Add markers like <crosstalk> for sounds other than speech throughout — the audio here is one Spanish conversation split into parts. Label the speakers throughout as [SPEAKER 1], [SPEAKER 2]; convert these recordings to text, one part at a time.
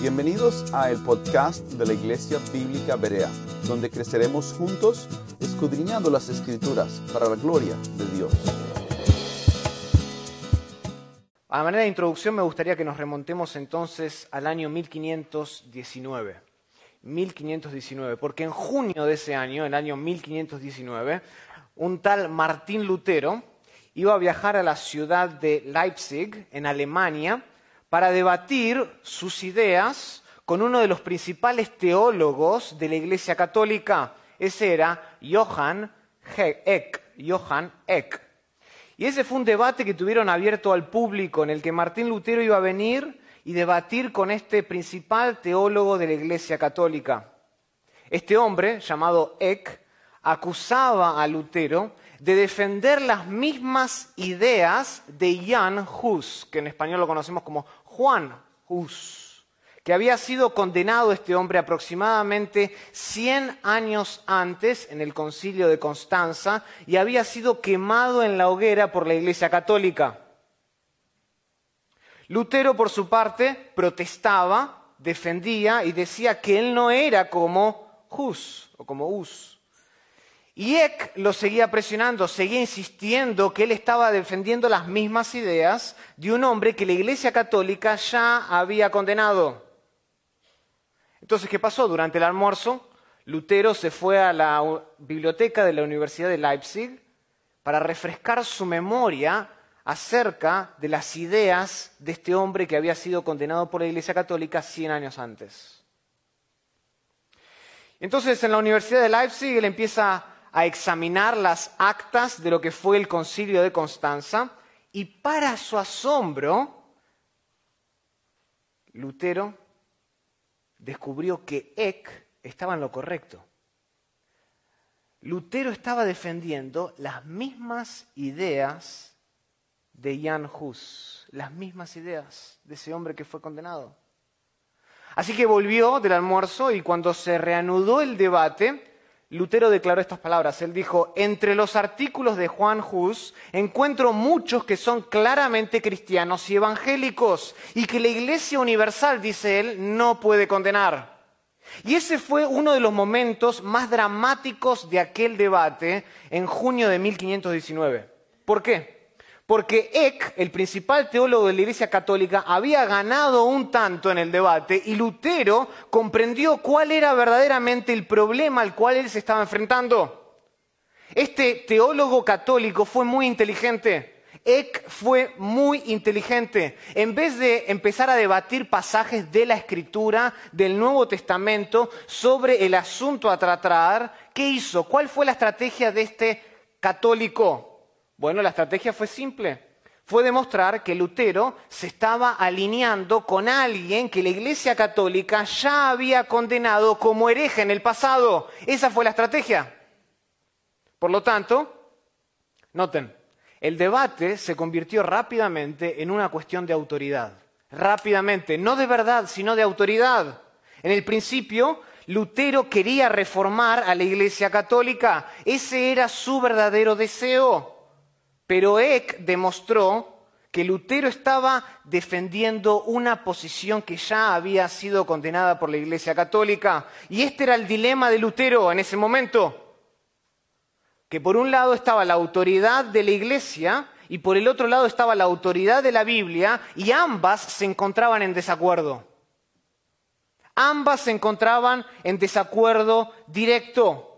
[SPEAKER 1] Bienvenidos a el podcast de la Iglesia Bíblica Berea, donde creceremos juntos escudriñando las Escrituras para la gloria de Dios.
[SPEAKER 2] A manera de introducción me gustaría que nos remontemos entonces al año 1519. 1519, porque en junio de ese año, el año 1519, un tal Martín Lutero iba a viajar a la ciudad de Leipzig, en Alemania, para debatir sus ideas con uno de los principales teólogos de la Iglesia Católica. Ese era Johann Eck. Johann Eck. Y ese fue un debate que tuvieron abierto al público, en el que Martín Lutero iba a venir y debatir con este principal teólogo de la Iglesia Católica. Este hombre, llamado Eck, acusaba a Lutero de defender las mismas ideas de Jan Hus, que en español lo conocemos como Juan Hus, que había sido condenado este hombre aproximadamente 100 años antes en el concilio de Constanza y había sido quemado en la hoguera por la Iglesia Católica. Lutero, por su parte, protestaba, defendía y decía que él no era como Hus o como Hus. Y Eck lo seguía presionando, seguía insistiendo que él estaba defendiendo las mismas ideas de un hombre que la Iglesia Católica ya había condenado. Entonces, ¿qué pasó? Durante el almuerzo, Lutero se fue a la biblioteca de la Universidad de Leipzig para refrescar su memoria acerca de las ideas de este hombre que había sido condenado por la Iglesia Católica 100 años antes. Entonces, en la Universidad de Leipzig, él empieza a examinar las actas de lo que fue el concilio de Constanza y para su asombro, Lutero descubrió que Eck estaba en lo correcto. Lutero estaba defendiendo las mismas ideas de Jan Hus, las mismas ideas de ese hombre que fue condenado. Así que volvió del almuerzo y cuando se reanudó el debate, Lutero declaró estas palabras. Él dijo, entre los artículos de Juan Hus encuentro muchos que son claramente cristianos y evangélicos y que la Iglesia Universal, dice él, no puede condenar. Y ese fue uno de los momentos más dramáticos de aquel debate en junio de 1519. ¿Por qué? Porque Eck, el principal teólogo de la Iglesia Católica, había ganado un tanto en el debate y Lutero comprendió cuál era verdaderamente el problema al cual él se estaba enfrentando. Este teólogo católico fue muy inteligente. Eck fue muy inteligente. En vez de empezar a debatir pasajes de la Escritura, del Nuevo Testamento, sobre el asunto a tratar, ¿qué hizo? ¿Cuál fue la estrategia de este católico? Bueno, la estrategia fue simple. Fue demostrar que Lutero se estaba alineando con alguien que la Iglesia Católica ya había condenado como hereje en el pasado. Esa fue la estrategia. Por lo tanto, noten, el debate se convirtió rápidamente en una cuestión de autoridad. Rápidamente, no de verdad, sino de autoridad. En el principio, Lutero quería reformar a la Iglesia Católica. Ese era su verdadero deseo. Pero Eck demostró que Lutero estaba defendiendo una posición que ya había sido condenada por la Iglesia Católica. Y este era el dilema de Lutero en ese momento. Que por un lado estaba la autoridad de la Iglesia y por el otro lado estaba la autoridad de la Biblia y ambas se encontraban en desacuerdo. Ambas se encontraban en desacuerdo directo.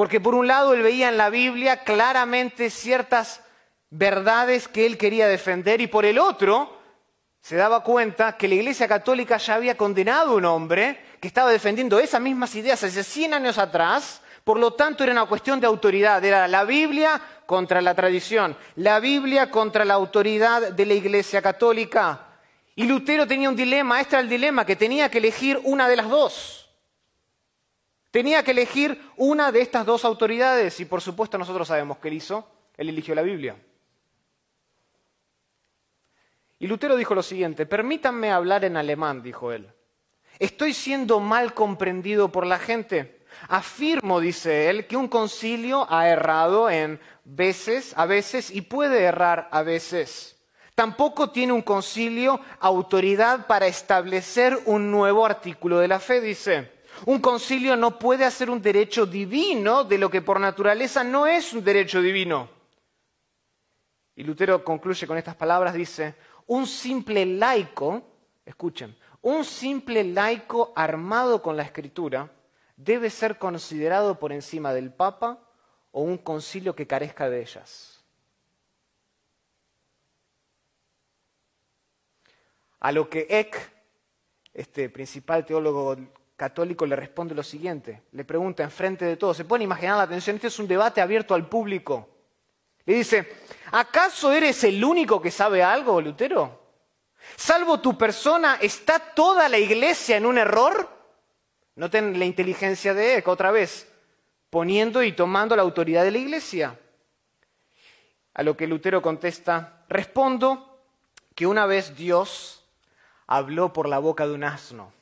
[SPEAKER 2] Porque por un lado él veía en la Biblia claramente ciertas verdades que él quería defender y por el otro se daba cuenta que la Iglesia Católica ya había condenado a un hombre que estaba defendiendo esas mismas ideas hace 100 años atrás, por lo tanto era una cuestión de autoridad, era la Biblia contra la tradición, la Biblia contra la autoridad de la Iglesia Católica. Y Lutero tenía un dilema, este era el dilema, que tenía que elegir una de las dos. Tenía que elegir una de estas dos autoridades y por supuesto nosotros sabemos que él hizo, él eligió la Biblia. Y Lutero dijo lo siguiente, permítanme hablar en alemán, dijo él. Estoy siendo mal comprendido por la gente. Afirmo, dice él, que un concilio ha errado en veces, a veces, y puede errar a veces. Tampoco tiene un concilio autoridad para establecer un nuevo artículo de la fe, dice. Un concilio no puede hacer un derecho divino de lo que por naturaleza no es un derecho divino. Y Lutero concluye con estas palabras, dice, un simple laico, escuchen, un simple laico armado con la escritura debe ser considerado por encima del Papa o un concilio que carezca de ellas. A lo que Eck, este principal teólogo católico, le responde lo siguiente. Le pregunta en frente de todos, se pueden imaginar la atención, este es un debate abierto al público. Le dice, ¿acaso eres el único que sabe algo, Lutero? Salvo tu persona, ¿está toda la iglesia en un error? Noten la inteligencia de Eck otra vez, poniendo y tomando la autoridad de la iglesia. A lo que Lutero contesta, respondo que una vez Dios habló por la boca de un asno.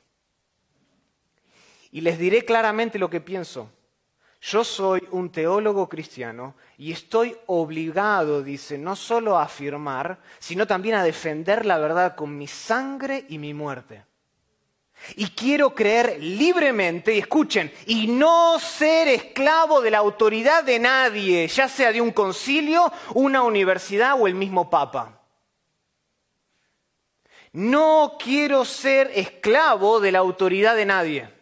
[SPEAKER 2] Y les diré claramente lo que pienso. Yo soy un teólogo cristiano y estoy obligado, dice, no solo a afirmar, sino también a defender la verdad con mi sangre y mi muerte. Y quiero creer libremente, y escuchen, y no ser esclavo de la autoridad de nadie, ya sea de un concilio, una universidad o el mismo papa. No quiero ser esclavo de la autoridad de nadie.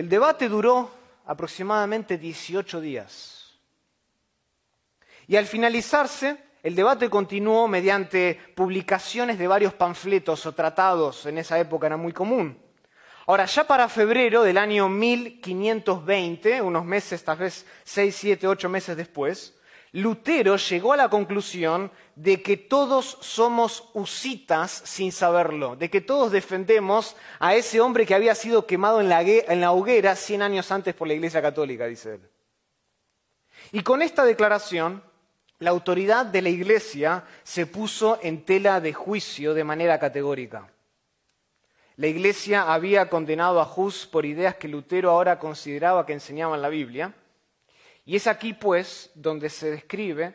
[SPEAKER 2] El debate duró aproximadamente 18 días. Y al finalizarse, el debate continuó mediante publicaciones de varios panfletos o tratados, en esa época era muy común. Ahora, ya para febrero del año 1520, unos meses, tal vez 6, 7, 8 meses después, Lutero llegó a la conclusión de que todos somos usitas sin saberlo, de que todos defendemos a ese hombre que había sido quemado en la, hoguera 100 años antes por la Iglesia Católica, dice él. Y con esta declaración, la autoridad de la Iglesia se puso en tela de juicio de manera categórica. La Iglesia había condenado a Hus por ideas que Lutero ahora consideraba que enseñaban la Biblia, y es aquí, pues, donde se describe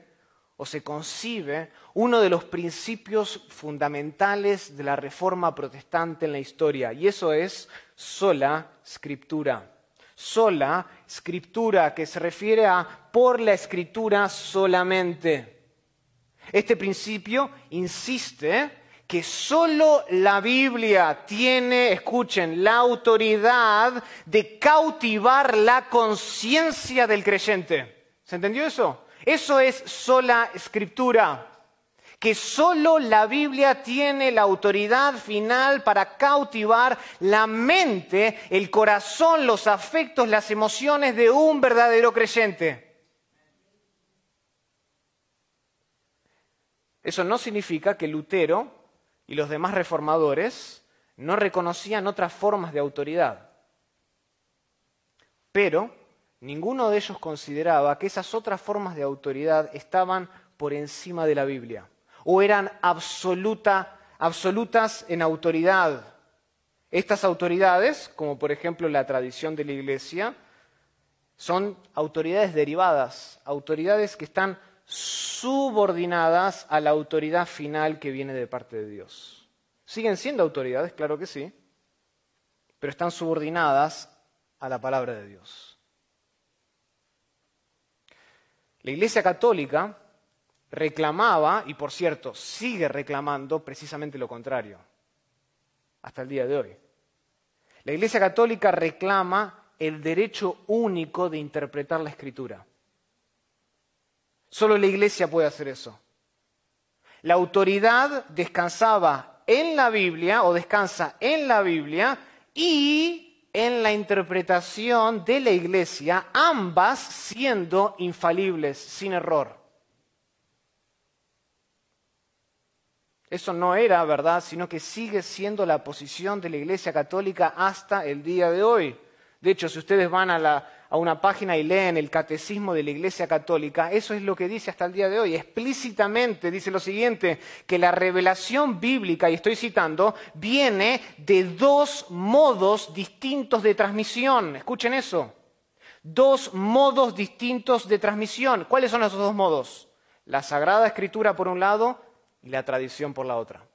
[SPEAKER 2] o se concibe uno de los principios fundamentales de la reforma protestante en la historia, y eso es sola escritura. Sola escritura, que se refiere a por la escritura solamente. Este principio insiste que solo la Biblia tiene, escuchen, la autoridad de cautivar la conciencia del creyente. ¿Se entendió eso? Eso es sola escritura, que solo la Biblia tiene la autoridad final para cautivar la mente, el corazón, los afectos, las emociones de un verdadero creyente. Eso no significa que Lutero y los demás reformadores no reconocían otras formas de autoridad. Pero Ninguno de ellos consideraba que esas otras formas de autoridad estaban por encima de la Biblia o eran absoluta, absolutas en autoridad. Estas autoridades, como por ejemplo la tradición de la Iglesia, son autoridades derivadas, autoridades que están subordinadas a la autoridad final que viene de parte de Dios. Siguen siendo autoridades, claro que sí, pero están subordinadas a la palabra de Dios. La Iglesia Católica reclamaba, y por cierto, sigue reclamando precisamente lo contrario, hasta el día de hoy. La Iglesia Católica reclama el derecho único de interpretar la Escritura. Solo la Iglesia puede hacer eso. La autoridad descansaba en la Biblia o descansa en la Biblia y en la interpretación de la iglesia, ambas siendo infalibles, sin error. Eso no era verdad, sino que sigue siendo la posición de la Iglesia Católica hasta el día de hoy. De hecho, si ustedes van a la, a una página y leen el catecismo de la Iglesia Católica, eso es lo que dice hasta el día de hoy. Explícitamente dice lo siguiente, que la revelación bíblica, y estoy citando, viene de dos modos distintos de transmisión. Escuchen eso. dos modos distintos de transmisión. ¿Cuáles son esos dos modos? La Sagrada Escritura por un lado y la tradición por la otra.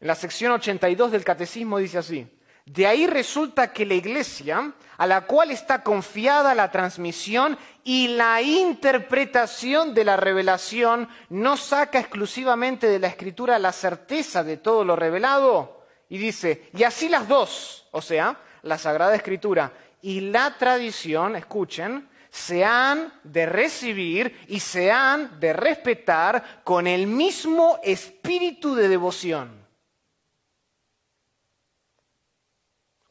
[SPEAKER 2] En la sección 82 del Catecismo dice así, de ahí resulta que la Iglesia, a la cual está confiada la transmisión y la interpretación de la revelación, no saca exclusivamente de la Escritura la certeza de todo lo revelado. Y dice, y así las dos, o sea, la Sagrada Escritura y la tradición, escuchen, se han de recibir y se han de respetar con el mismo espíritu de devoción.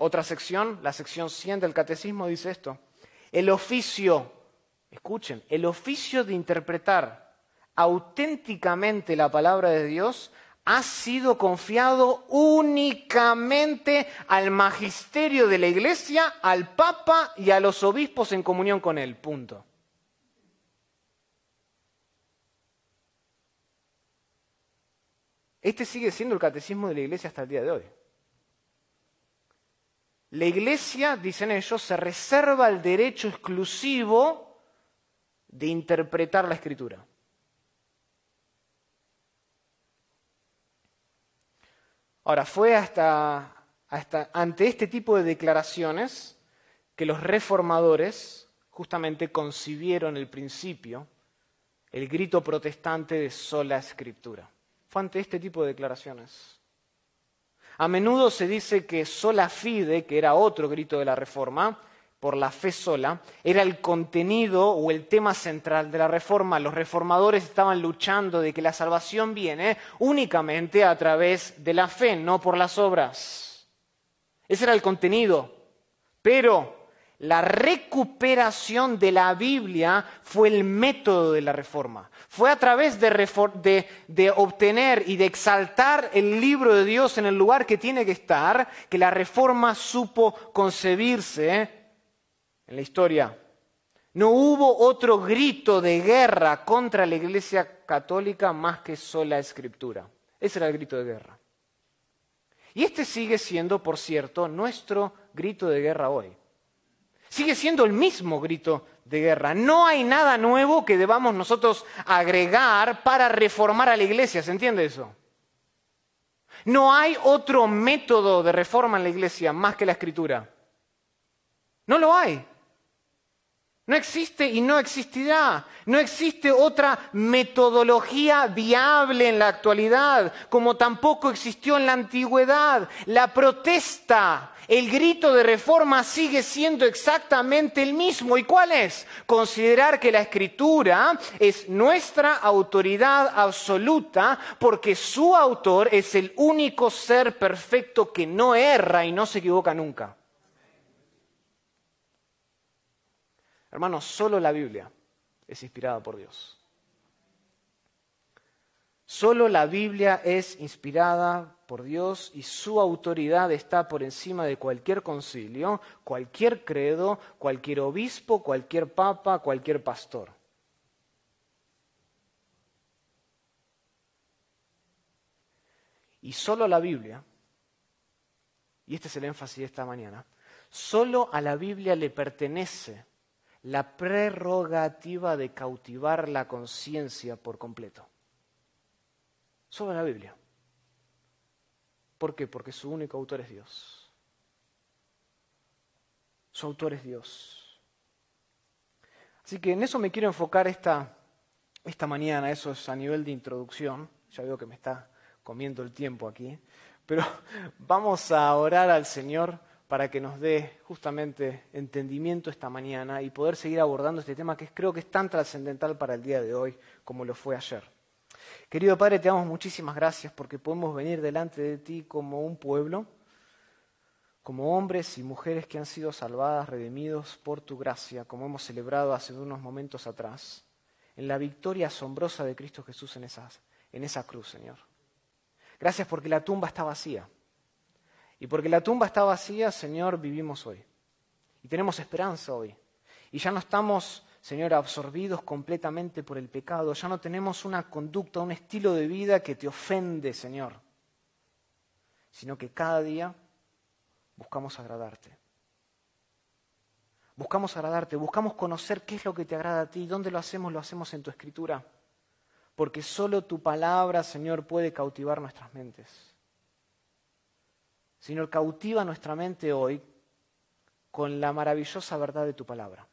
[SPEAKER 2] Otra sección, la sección 100 del Catecismo, dice esto. El oficio, escuchen, el oficio de interpretar auténticamente la palabra de Dios ha sido confiado únicamente al magisterio de la Iglesia, al Papa y a los obispos en comunión con él. Punto. Este sigue siendo el catecismo de la Iglesia hasta el día de hoy. La Iglesia, dicen ellos, se reserva el derecho exclusivo de interpretar la Escritura. Ahora, fue hasta, ante este tipo de declaraciones que los reformadores justamente concibieron el principio, el grito protestante de sola escritura. Fue ante este tipo de declaraciones. A menudo se dice que sola fide, que era otro grito de la Reforma, por la fe sola, era el contenido o el tema central de la reforma. Los reformadores estaban luchando de que la salvación viene únicamente a través de la fe, no por las obras. Ese era el contenido. Pero la recuperación de la Biblia fue el método de la reforma. Fue a través de, de, obtener y de exaltar el libro de Dios en el lugar que tiene que estar que la reforma supo concebirse en la historia. No hubo otro grito de guerra contra la Iglesia Católica más que sola escritura. Ese era el grito de guerra. Y este sigue siendo, por cierto, nuestro grito de guerra hoy. Sigue siendo el mismo grito de guerra. No hay nada nuevo que debamos nosotros agregar para reformar a la iglesia. ¿Se entiende eso? No hay otro método de reforma en la iglesia más que la escritura. No lo hay. No existe y no existirá. No existe otra metodología viable en la actualidad, como tampoco existió en la antigüedad. La protesta, el grito de reforma sigue siendo exactamente el mismo. ¿Y cuál es? Considerar que la escritura es nuestra autoridad absoluta porque su autor es el único ser perfecto que no erra y no se equivoca nunca. Hermanos, solo la Biblia es inspirada por Dios. Solo la Biblia es inspirada por Dios y su autoridad está por encima de cualquier concilio, cualquier credo, cualquier obispo, cualquier papa, cualquier pastor. Y solo la Biblia, y este es el énfasis de esta mañana, solo a la Biblia le pertenece la prerrogativa de cautivar la conciencia por completo. Solo la Biblia. ¿Por qué? Porque su único autor es Dios. Su autor es Dios. Así que en eso me quiero enfocar esta, esta mañana, eso es a nivel de introducción. Ya veo que me está comiendo el tiempo aquí. Pero <laughs> vamos a orar al Señor para que nos dé justamente entendimiento esta mañana y poder seguir abordando este tema que creo que es tan trascendental para el día de hoy como lo fue ayer. Querido Padre, te damos muchísimas gracias porque podemos venir delante de ti como un pueblo, como hombres y mujeres que han sido salvadas, redimidos por tu gracia, como hemos celebrado hace unos momentos atrás, en la victoria asombrosa de Cristo Jesús en, en esa cruz, Señor. Gracias porque la tumba está vacía. Y porque la tumba está vacía, Señor, vivimos hoy. Y tenemos esperanza hoy. Y ya no estamos, Señor, absorbidos completamente por el pecado. Ya no tenemos una conducta, un estilo de vida que te ofende, Señor. Sino que cada día buscamos agradarte. Buscamos agradarte, buscamos conocer qué es lo que te agrada a ti, dónde lo hacemos, lo hacemos en tu escritura. Porque solo tu palabra, Señor, puede cautivar nuestras mentes. Señor, cautiva nuestra mente hoy con la maravillosa verdad de tu palabra.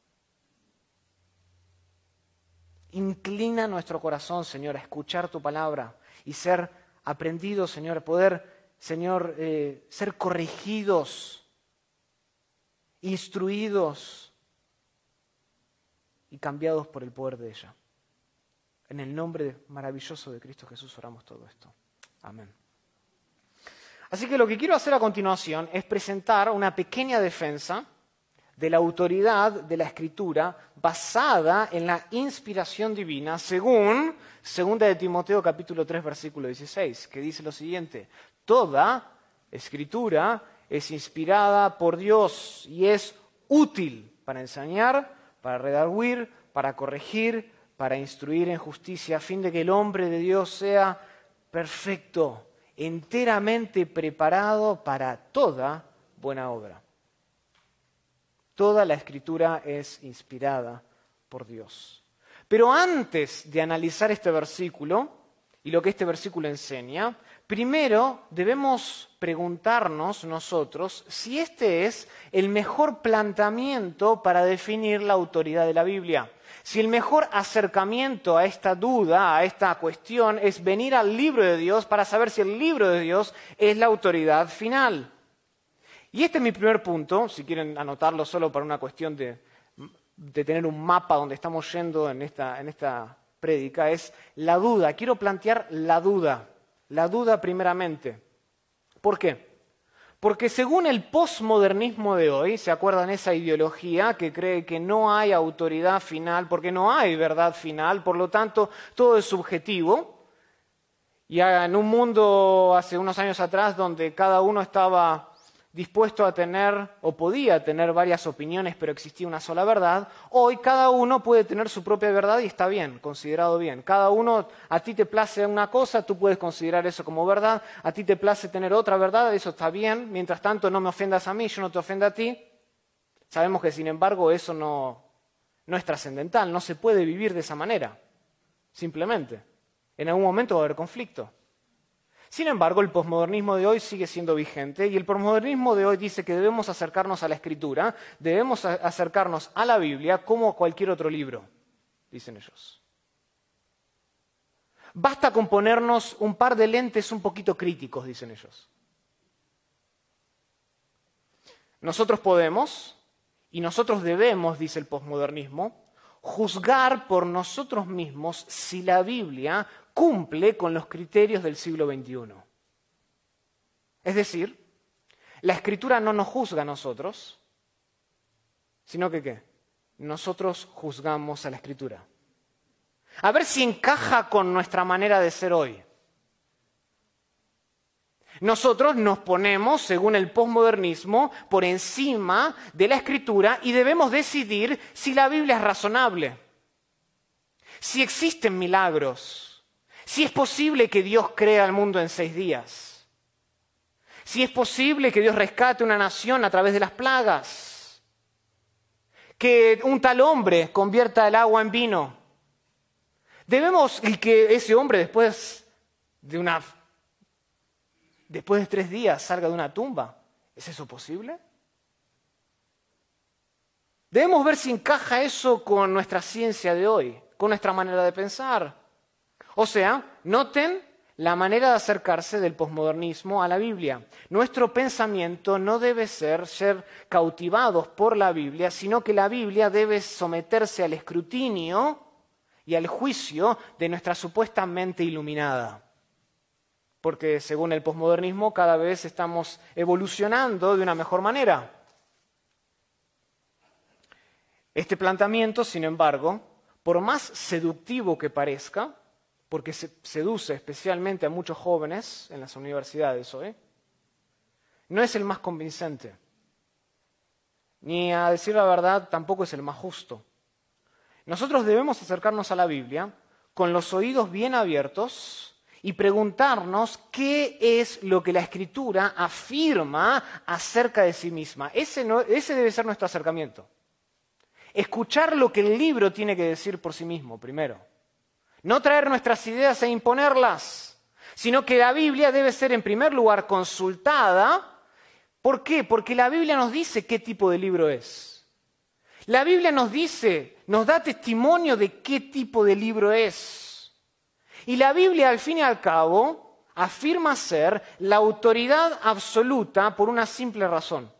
[SPEAKER 2] Inclina nuestro corazón, Señor, a escuchar tu palabra y ser aprendidos, Señor, a poder, Señor, eh, ser corregidos, instruidos y cambiados por el poder de ella. En el nombre maravilloso de Cristo Jesús oramos todo esto. Amén. Así que lo que quiero hacer a continuación es presentar una pequeña defensa de la autoridad de la escritura basada en la inspiración divina según 2 de Timoteo capítulo 3 versículo 16, que dice lo siguiente, toda escritura es inspirada por Dios y es útil para enseñar, para redarguir, para corregir, para instruir en justicia, a fin de que el hombre de Dios sea perfecto, enteramente preparado para toda buena obra. Toda la escritura es inspirada por Dios. Pero antes de analizar este versículo y lo que este versículo enseña, primero debemos preguntarnos nosotros si este es el mejor planteamiento para definir la autoridad de la Biblia. Si el mejor acercamiento a esta duda, a esta cuestión, es venir al libro de Dios para saber si el libro de Dios es la autoridad final. Y este es mi primer punto, si quieren anotarlo solo para una cuestión de, tener un mapa donde estamos yendo en esta, en esta prédica, es la duda. Quiero plantear la duda, la duda primeramente. ¿Por qué? Porque según el posmodernismo de hoy, ¿se acuerdan esa ideología que cree que no hay autoridad final porque no hay verdad final, por lo tanto todo es subjetivo? Y en un mundo hace unos años atrás donde cada uno estaba dispuesto a tener o podía tener varias opiniones, pero existía una sola verdad, hoy cada uno puede tener su propia verdad y está bien, considerado bien. Cada uno, a ti te place una cosa, tú puedes considerar eso como verdad, a ti te place tener otra verdad, eso está bien, mientras tanto no me ofendas a mí, yo no te ofenda a ti. Sabemos que sin embargo eso no, no es trascendental, no se puede vivir de esa manera, simplemente. En algún momento va a haber conflicto. Sin embargo, el posmodernismo de hoy sigue siendo vigente y el posmodernismo de hoy dice que debemos acercarnos a la escritura, debemos acercarnos a la Biblia como a cualquier otro libro, dicen ellos. Basta con ponernos un par de lentes un poquito críticos, dicen ellos. Nosotros podemos, y nosotros debemos, dice el posmodernismo, juzgar por nosotros mismos si la Biblia cumple con los criterios del siglo XXI. Es decir, la escritura no nos juzga a nosotros, sino que qué? Nosotros juzgamos a la escritura. A ver si encaja con nuestra manera de ser hoy. Nosotros nos ponemos, según el posmodernismo, por encima de la escritura y debemos decidir si la Biblia es razonable, si existen milagros, si es posible que Dios crea el mundo en seis días. Si es posible que Dios rescate una nación a través de las plagas. Que un tal hombre convierta el agua en vino. Debemos y que ese hombre después de una después de tres días salga de una tumba. ¿Es eso posible? Debemos ver si encaja eso con nuestra ciencia de hoy, con nuestra manera de pensar. O sea, noten la manera de acercarse del posmodernismo a la Biblia. Nuestro pensamiento no debe ser ser cautivados por la Biblia, sino que la Biblia debe someterse al escrutinio y al juicio de nuestra supuesta mente iluminada. Porque según el posmodernismo cada vez estamos evolucionando de una mejor manera. Este planteamiento, sin embargo, por más seductivo que parezca, porque se seduce especialmente a muchos jóvenes en las universidades hoy, no es el más convincente. Ni a decir la verdad tampoco es el más justo. Nosotros debemos acercarnos a la Biblia con los oídos bien abiertos y preguntarnos qué es lo que la Escritura afirma acerca de sí misma. Ese, debe ser nuestro acercamiento. escuchar lo que el libro tiene que decir por sí mismo, primero. No traer nuestras ideas e imponerlas, sino que la Biblia debe ser en primer lugar consultada. ¿Por qué? Porque la Biblia nos dice qué tipo de libro es. La Biblia nos dice, nos da testimonio de qué tipo de libro es. Y la Biblia, al fin y al cabo, afirma ser la autoridad absoluta por una simple razón.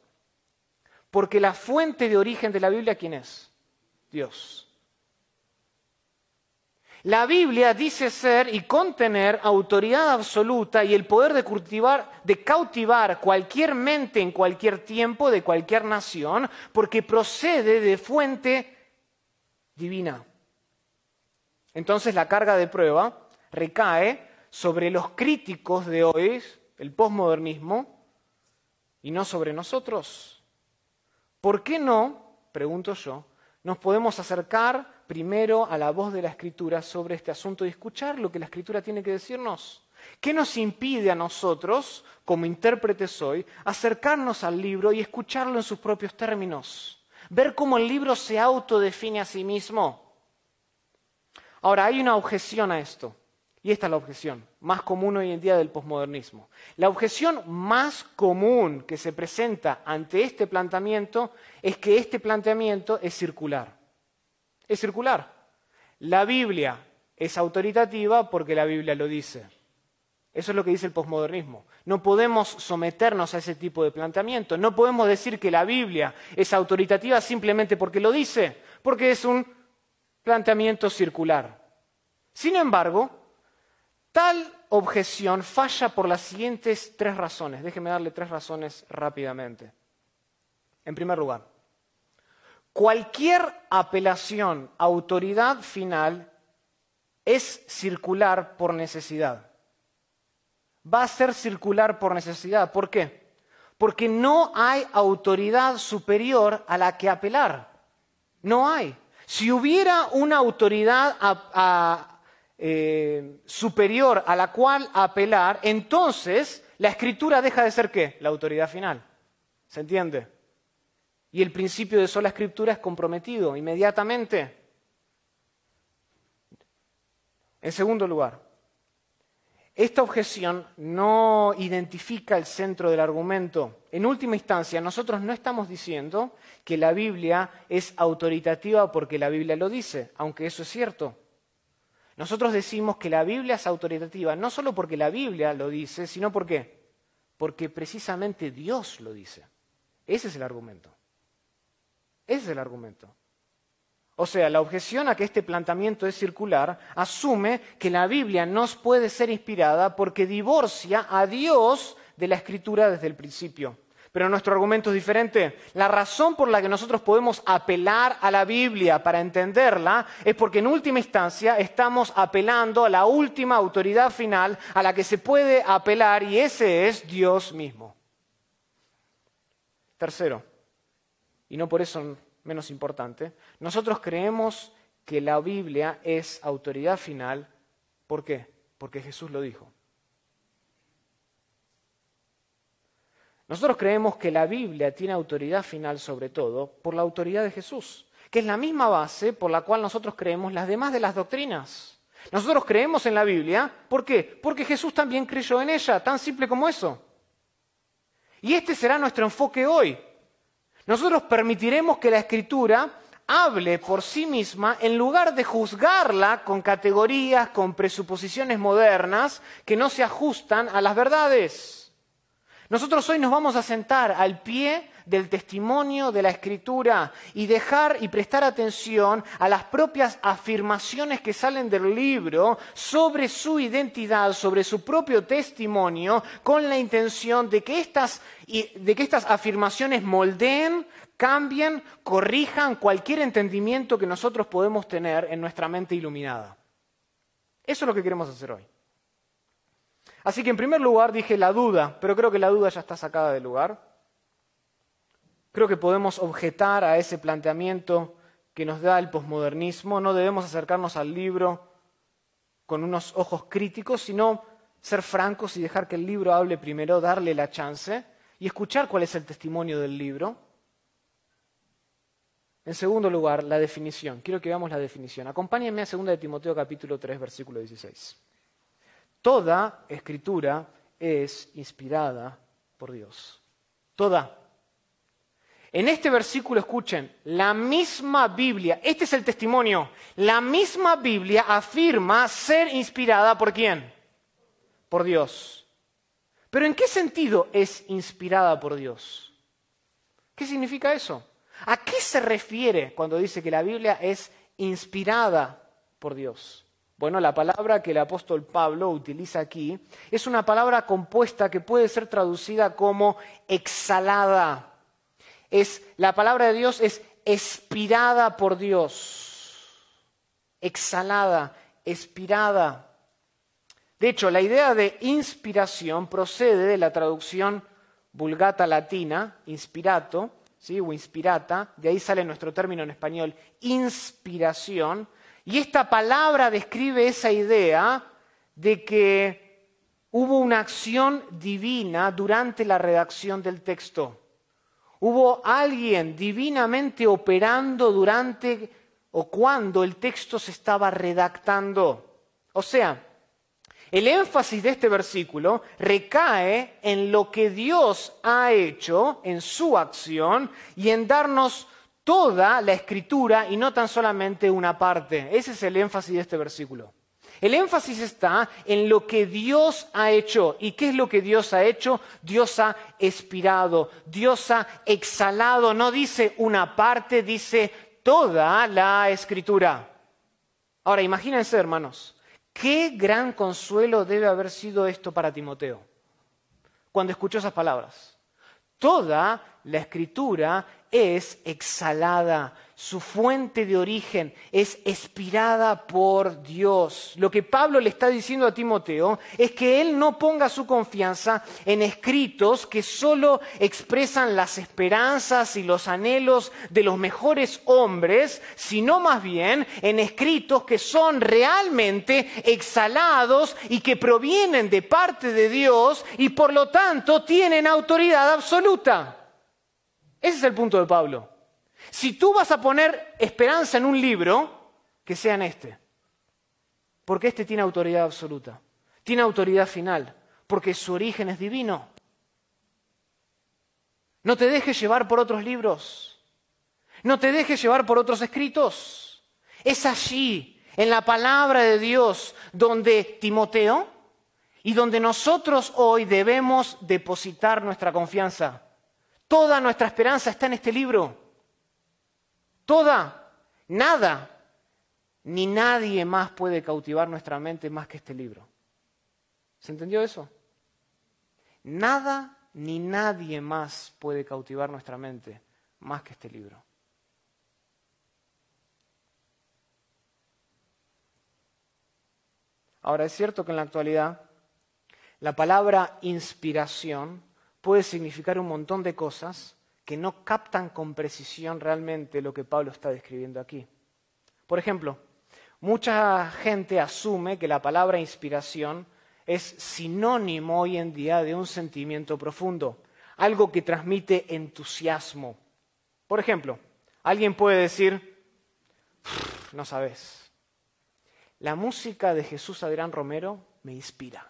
[SPEAKER 2] Porque la fuente de origen de la Biblia, ¿quién es? Dios. La Biblia dice ser y contener autoridad absoluta y el poder de, cultivar, de cautivar cualquier mente en cualquier tiempo de cualquier nación, porque procede de fuente divina. Entonces la carga de prueba recae sobre los críticos de hoy, el posmodernismo, y no sobre nosotros. ¿Por qué no, pregunto yo, nos podemos acercar primero a la voz de la Escritura sobre este asunto y escuchar lo que la Escritura tiene que decirnos? ¿Qué nos impide a nosotros, como intérpretes hoy, acercarnos al libro y escucharlo en sus propios términos? Ver cómo el libro se autodefine a sí mismo. Ahora, hay una objeción a esto. Y esta es la objeción más común hoy en día del posmodernismo. La objeción más común que se presenta ante este planteamiento es que este planteamiento es circular. Es circular. La Biblia es autoritativa porque la Biblia lo dice. Eso es lo que dice el posmodernismo. No podemos someternos a ese tipo de planteamiento. No podemos decir que la Biblia es autoritativa simplemente porque lo dice, porque es un planteamiento circular. Sin embargo, Tal objeción falla por las siguientes tres razones. Déjeme darle tres razones rápidamente. En primer lugar, cualquier apelación a autoridad final es circular por necesidad. Va a ser circular por necesidad. ¿Por qué? Porque no hay autoridad superior a la que apelar. No hay. Si hubiera una autoridad a, eh, superior a la cual apelar, entonces la escritura deja de ser qué? La autoridad final. ¿Se entiende? Y el principio de sola escritura es comprometido inmediatamente. En segundo lugar, esta objeción no identifica el centro del argumento. En última instancia, nosotros no estamos diciendo que la Biblia es autoritativa porque la Biblia lo dice, aunque eso es cierto. Nosotros decimos que la Biblia es autoritativa, no solo porque la Biblia lo dice, sino porque porque precisamente Dios lo dice. Ese es el argumento. Ese es el argumento. O sea, la objeción a que este planteamiento es circular asume que la Biblia no puede ser inspirada porque divorcia a Dios de la escritura desde el principio. Pero nuestro argumento es diferente. La razón por la que nosotros podemos apelar a la Biblia para entenderla es porque en última instancia estamos apelando a la última autoridad final a la que se puede apelar y ese es Dios mismo. Tercero, y no por eso menos importante, nosotros creemos que la Biblia es autoridad final. ¿Por qué? Porque Jesús lo dijo. Nosotros creemos que la Biblia tiene autoridad final sobre todo por la autoridad de Jesús, que es la misma base por la cual nosotros creemos las demás de las doctrinas. Nosotros creemos en la Biblia, ¿por qué? Porque Jesús también creyó en ella, tan simple como eso. Y este será nuestro enfoque hoy. Nosotros permitiremos que la Escritura hable por sí misma en lugar de juzgarla con categorías, con presuposiciones modernas que no se ajustan a las verdades. Nosotros hoy nos vamos a sentar al pie del testimonio de la escritura y dejar y prestar atención a las propias afirmaciones que salen del libro sobre su identidad, sobre su propio testimonio, con la intención de que estas, de que estas afirmaciones moldeen, cambien, corrijan cualquier entendimiento que nosotros podemos tener en nuestra mente iluminada. Eso es lo que queremos hacer hoy. Así que en primer lugar dije la duda, pero creo que la duda ya está sacada del lugar. Creo que podemos objetar a ese planteamiento que nos da el posmodernismo. No debemos acercarnos al libro con unos ojos críticos, sino ser francos y dejar que el libro hable primero, darle la chance y escuchar cuál es el testimonio del libro. En segundo lugar, la definición. Quiero que veamos la definición. Acompáñenme a 2 de Timoteo capítulo 3, versículo 16. Toda escritura es inspirada por Dios. Toda. En este versículo escuchen, la misma Biblia, este es el testimonio, la misma Biblia afirma ser inspirada por quién? Por Dios. Pero ¿en qué sentido es inspirada por Dios? ¿Qué significa eso? ¿A qué se refiere cuando dice que la Biblia es inspirada por Dios? Bueno, la palabra que el apóstol Pablo utiliza aquí es una palabra compuesta que puede ser traducida como exhalada. Es, la palabra de Dios es expirada por Dios. Exhalada, expirada. De hecho, la idea de inspiración procede de la traducción vulgata latina, inspirato, o inspirata, de ahí sale nuestro término en español, inspiración, y esta palabra describe esa idea de que hubo una acción divina durante la redacción del texto. Hubo alguien divinamente operando durante o cuando el texto se estaba redactando. O sea, el énfasis de este versículo recae en lo que Dios ha hecho en su acción y en darnos toda la escritura y no tan solamente una parte. Ese es el énfasis de este versículo. El énfasis está en lo que Dios ha hecho. ¿Y qué es lo que Dios ha hecho? Dios ha expirado, Dios ha exhalado. No dice una parte, dice toda la escritura. Ahora, imagínense, hermanos, Qué gran consuelo debe haber sido esto para Timoteo cuando escuchó esas palabras. Toda la escritura es exhalada, su fuente de origen es expirada por Dios. Lo que Pablo le está diciendo a Timoteo es que él no ponga su confianza en escritos que solo expresan las esperanzas y los anhelos de los mejores hombres, sino más bien en escritos que son realmente exhalados y que provienen de parte de Dios y por lo tanto tienen autoridad absoluta. Ese es el punto de Pablo. Si tú vas a poner esperanza en un libro, que sea en este. Porque este tiene autoridad absoluta, tiene autoridad final, porque su origen es divino. No te dejes llevar por otros libros, no te dejes llevar por otros escritos. Es allí, en la palabra de Dios, donde Timoteo y donde nosotros hoy debemos depositar nuestra confianza. Toda nuestra esperanza está en este libro. Toda. Nada. Ni nadie más puede cautivar nuestra mente más que este libro. ¿Se entendió eso? Nada ni nadie más puede cautivar nuestra mente más que este libro. Ahora, es cierto que en la actualidad la palabra inspiración puede significar un montón de cosas que no captan con precisión realmente lo que Pablo está describiendo aquí. Por ejemplo, mucha gente asume que la palabra inspiración es sinónimo hoy en día de un sentimiento profundo, algo que transmite entusiasmo. Por ejemplo, alguien puede decir, no sabes, la música de Jesús Adrián Romero me inspira.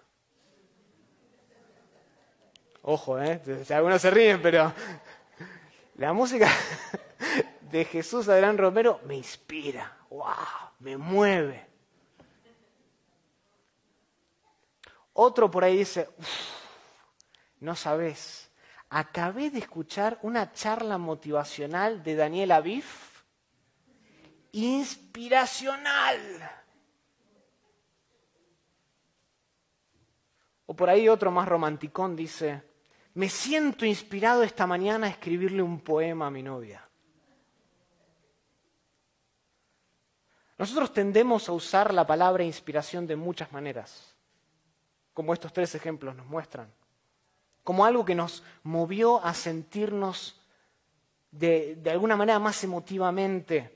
[SPEAKER 2] Ojo, ¿eh? algunos se ríen, pero la música de Jesús Adrián Romero me inspira, wow, me mueve. Otro por ahí dice, no sabes, acabé de escuchar una charla motivacional de Daniel Aviv, inspiracional. O por ahí otro más romanticón dice, me siento inspirado esta mañana a escribirle un poema a mi novia. Nosotros tendemos a usar la palabra inspiración de muchas maneras, como estos tres ejemplos nos muestran, como algo que nos movió a sentirnos de, alguna manera más emotivamente.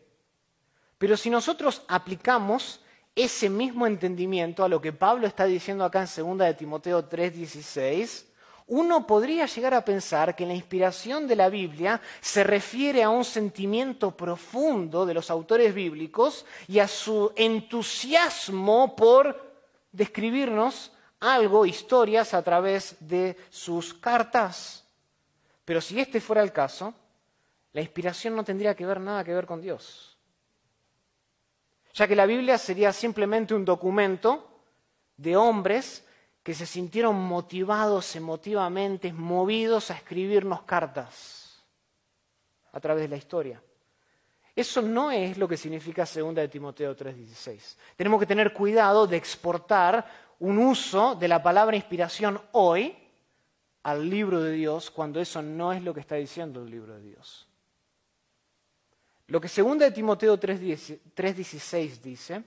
[SPEAKER 2] Pero si nosotros aplicamos ese mismo entendimiento a lo que Pablo está diciendo acá en 2 de Timoteo 3:16, uno podría llegar a pensar que la inspiración de la Biblia se refiere a un sentimiento profundo de los autores bíblicos y a su entusiasmo por describirnos algo, historias a través de sus cartas. Pero si este fuera el caso, la inspiración no tendría que ver nada que ver con Dios. Ya que la Biblia sería simplemente un documento de hombres que se sintieron motivados emotivamente, movidos a escribirnos cartas a través de la historia. Eso no es lo que significa 2 de Timoteo 3:16. Tenemos que tener cuidado de exportar un uso de la palabra inspiración hoy al libro de Dios cuando eso no es lo que está diciendo el libro de Dios. Lo que 2 de Timoteo 3:16 dice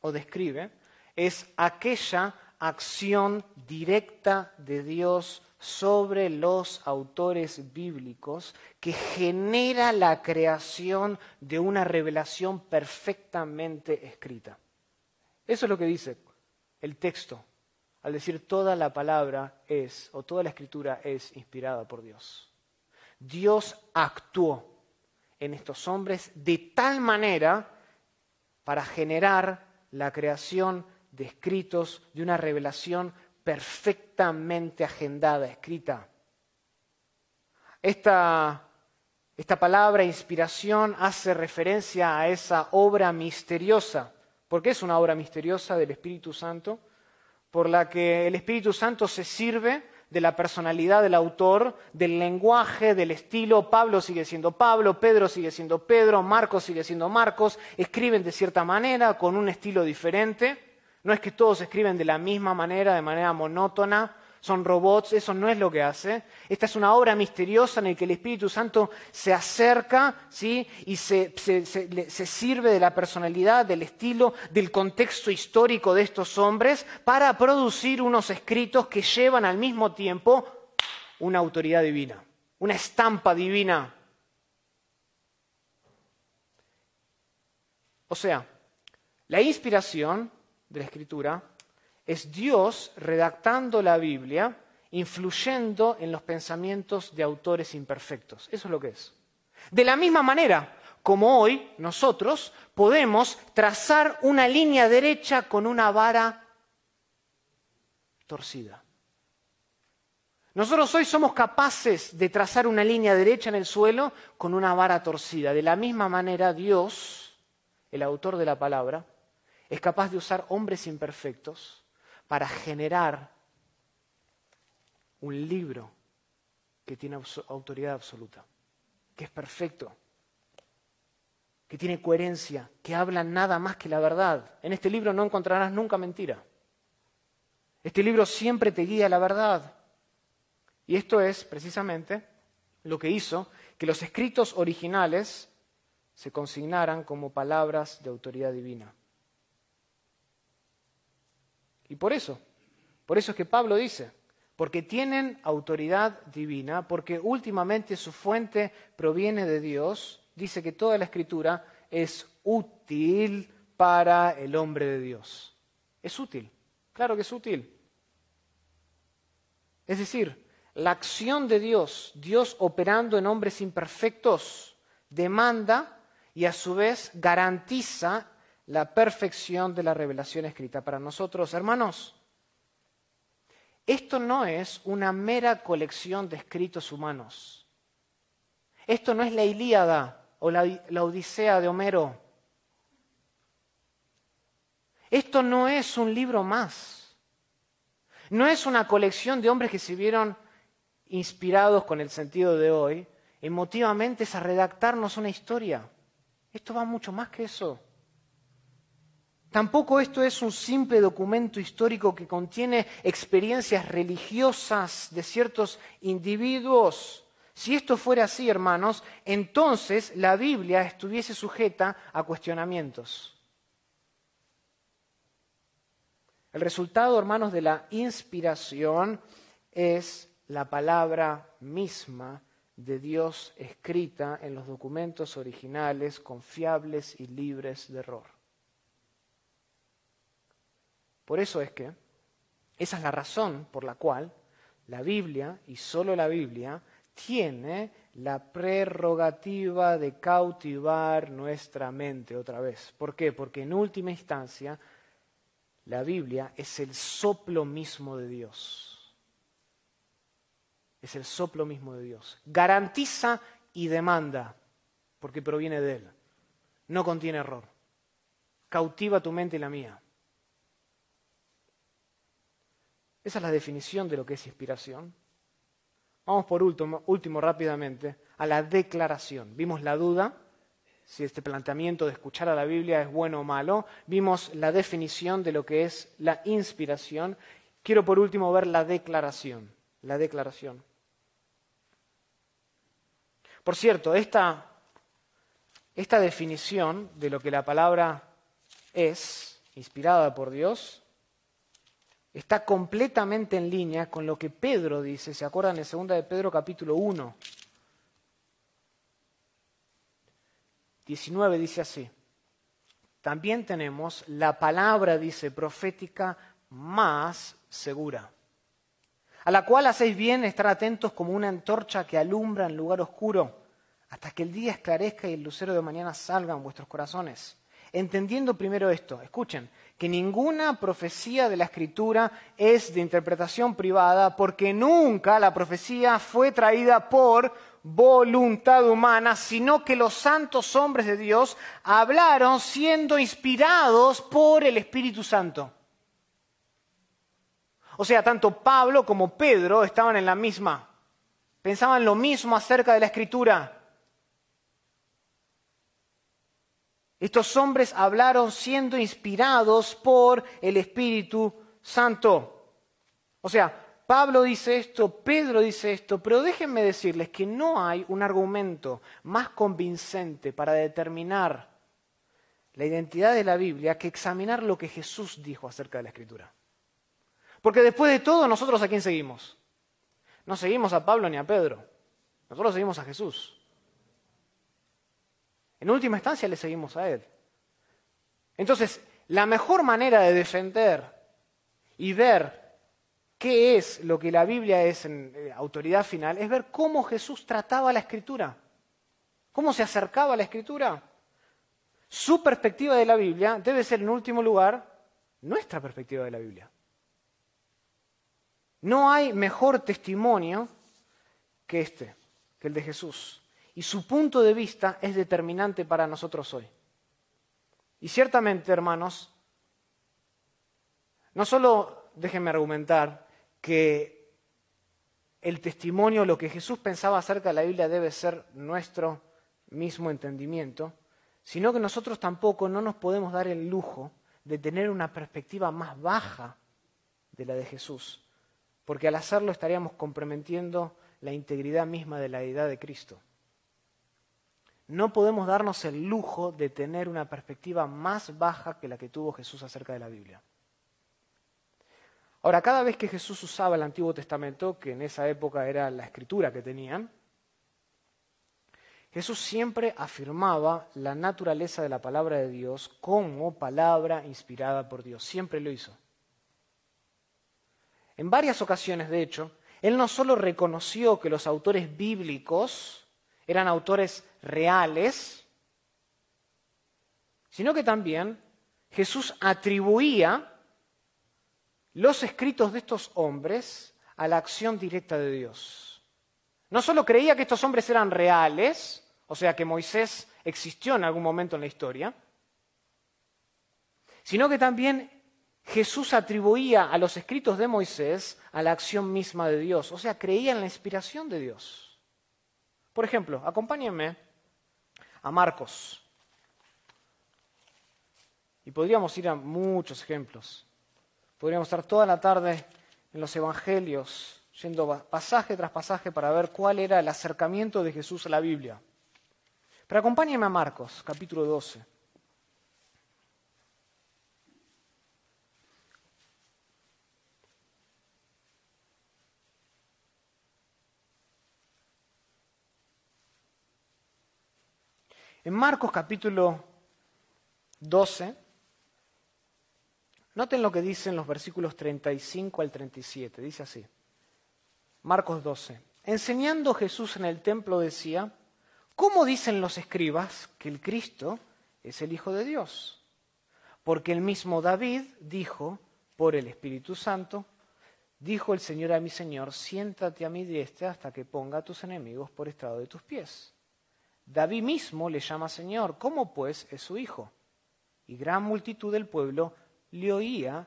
[SPEAKER 2] o describe es aquella acción directa de Dios sobre los autores bíblicos que genera la creación de una revelación perfectamente escrita. Eso es lo que dice el texto al decir toda la palabra es, o toda la escritura es inspirada por Dios. Dios actuó en estos hombres de tal manera para generar la creación de escritos, de una revelación perfectamente agendada, escrita. Esta, esta palabra inspiración hace referencia a esa obra misteriosa. ¿Por qué es una obra misteriosa del Espíritu Santo? Por la que el Espíritu Santo se sirve de la personalidad del autor, del lenguaje, del estilo. Pablo sigue siendo Pablo, Pedro sigue siendo Pedro, Marcos sigue siendo Marcos. Escriben de cierta manera, con un estilo diferente. No es que todos escriben de la misma manera, de manera monótona, son robots, eso no es lo que hace. Esta es una obra misteriosa en la que el Espíritu Santo se acerca ¿sí? y se, se, sirve de la personalidad, del estilo, del contexto histórico de estos hombres para producir unos escritos que llevan al mismo tiempo una autoridad divina, una estampa divina. O sea, la inspiración de la Escritura es Dios redactando la Biblia, influyendo en los pensamientos de autores imperfectos. Eso es lo que es. De la misma manera, como hoy nosotros podemos trazar una línea derecha con una vara torcida. Nosotros hoy somos capaces de trazar una línea derecha en el suelo con una vara torcida. De la misma manera, Dios, el autor de la palabra, es capaz de usar hombres imperfectos para generar un libro que tiene autoridad absoluta, que es perfecto, que tiene coherencia, que habla nada más que la verdad. En este libro no encontrarás nunca mentira. Este libro siempre te guía a la verdad. Y esto es precisamente lo que hizo que los escritos originales se consignaran como palabras de autoridad divina. Y por eso, por eso es que Pablo dice, porque tienen autoridad divina, porque últimamente su fuente proviene de Dios, dice que toda la escritura es útil para el hombre de Dios. Es útil, claro que es útil. Es decir, la acción de Dios, Dios operando en hombres imperfectos, demanda y a su vez garantiza la perfección de la revelación escrita para nosotros. Hermanos, esto no es una mera colección de escritos humanos. Esto no es la Ilíada o la, Odisea de Homero. Esto no es un libro más. No es una colección de hombres que se vieron inspirados con el sentido de hoy, emotivamente es a redactarnos una historia. Esto va mucho más que eso. Tampoco esto es un simple documento histórico que contiene experiencias religiosas de ciertos individuos. Si esto fuera así, hermanos, entonces la Biblia estuviese sujeta a cuestionamientos. El resultado, hermanos, de la inspiración es la palabra misma de Dios escrita en los documentos originales, confiables y libres de error. Por eso es que esa es la razón por la cual la Biblia, y solo la Biblia, tiene la prerrogativa de cautivar nuestra mente otra vez. ¿Por qué? Porque en última instancia la Biblia es el soplo mismo de Dios. Es el soplo mismo de Dios. Garantiza y demanda, porque proviene de Él. No contiene error. Cautiva tu mente y la mía. Esa es la definición de lo que es inspiración. Vamos por último, último rápidamente a la declaración. Vimos la duda, si este planteamiento de escuchar a la Biblia es bueno o malo. Vimos la definición de lo que es la inspiración. Quiero por último ver la declaración. La declaración. Por cierto, esta, esta definición de lo que la palabra es, inspirada por Dios, está completamente en línea con lo que Pedro dice, ¿se acuerdan en 2 de Pedro capítulo 1? 19 dice así. También tenemos la palabra, dice, profética más segura, a la cual hacéis bien estar atentos como una antorcha que alumbra en lugar oscuro, hasta que el día esclarezca y el lucero de mañana salga en vuestros corazones. Entendiendo primero esto, escuchen, que ninguna profecía de la Escritura es de interpretación privada porque nunca la profecía fue traída por voluntad humana, sino que los santos hombres de Dios hablaron siendo inspirados por el Espíritu Santo. O sea, tanto Pablo como Pedro estaban en la misma, pensaban lo mismo acerca de la Escritura. Estos hombres hablaron siendo inspirados por el Espíritu Santo. O sea, Pablo dice esto, Pedro dice esto, pero déjenme decirles que no hay un argumento más convincente para determinar la identidad de la Biblia que examinar lo que Jesús dijo acerca de la Escritura. Porque después de todo, nosotros a quién seguimos? No seguimos a Pablo ni a Pedro, nosotros seguimos a Jesús. En última instancia le seguimos a Él. Entonces, la mejor manera de defender y ver qué es lo que la Biblia es en eh, autoridad final es ver cómo Jesús trataba la escritura, cómo se acercaba a la escritura. Su perspectiva de la Biblia debe ser, en último lugar, nuestra perspectiva de la Biblia. No hay mejor testimonio que este, que el de Jesús y su punto de vista es determinante para nosotros hoy. Y ciertamente, hermanos, no solo déjenme argumentar que el testimonio, lo que Jesús pensaba acerca de la Biblia debe ser nuestro mismo entendimiento, sino que nosotros tampoco no nos podemos dar el lujo de tener una perspectiva más baja de la de Jesús, porque al hacerlo estaríamos comprometiendo la integridad misma de la deidad de Cristo no podemos darnos el lujo de tener una perspectiva más baja que la que tuvo Jesús acerca de la Biblia. Ahora, cada vez que Jesús usaba el Antiguo Testamento, que en esa época era la escritura que tenían, Jesús siempre afirmaba la naturaleza de la palabra de Dios como palabra inspirada por Dios. Siempre lo hizo. En varias ocasiones, de hecho, él no solo reconoció que los autores bíblicos eran autores reales, sino que también Jesús atribuía los escritos de estos hombres a la acción directa de Dios. No solo creía que estos hombres eran reales, o sea que Moisés existió en algún momento en la historia, sino que también Jesús atribuía a los escritos de Moisés a la acción misma de Dios, o sea, creía en la inspiración de Dios. Por ejemplo, acompáñenme a Marcos. Y podríamos ir a muchos ejemplos. Podríamos estar toda la tarde en los evangelios, yendo pasaje tras pasaje para ver cuál era el acercamiento de Jesús a la Biblia. Pero acompáñenme a Marcos, capítulo 12. En Marcos capítulo 12, noten lo que dicen los versículos 35 al 37. Dice así. Marcos 12. Enseñando Jesús en el templo decía, ¿cómo dicen los escribas que el Cristo es el Hijo de Dios? Porque el mismo David dijo, por el Espíritu Santo, dijo el Señor a mi Señor, siéntate a mi diestra hasta que ponga a tus enemigos por estrado de tus pies. David mismo le llama Señor, ¿cómo pues es su Hijo? Y gran multitud del pueblo le oía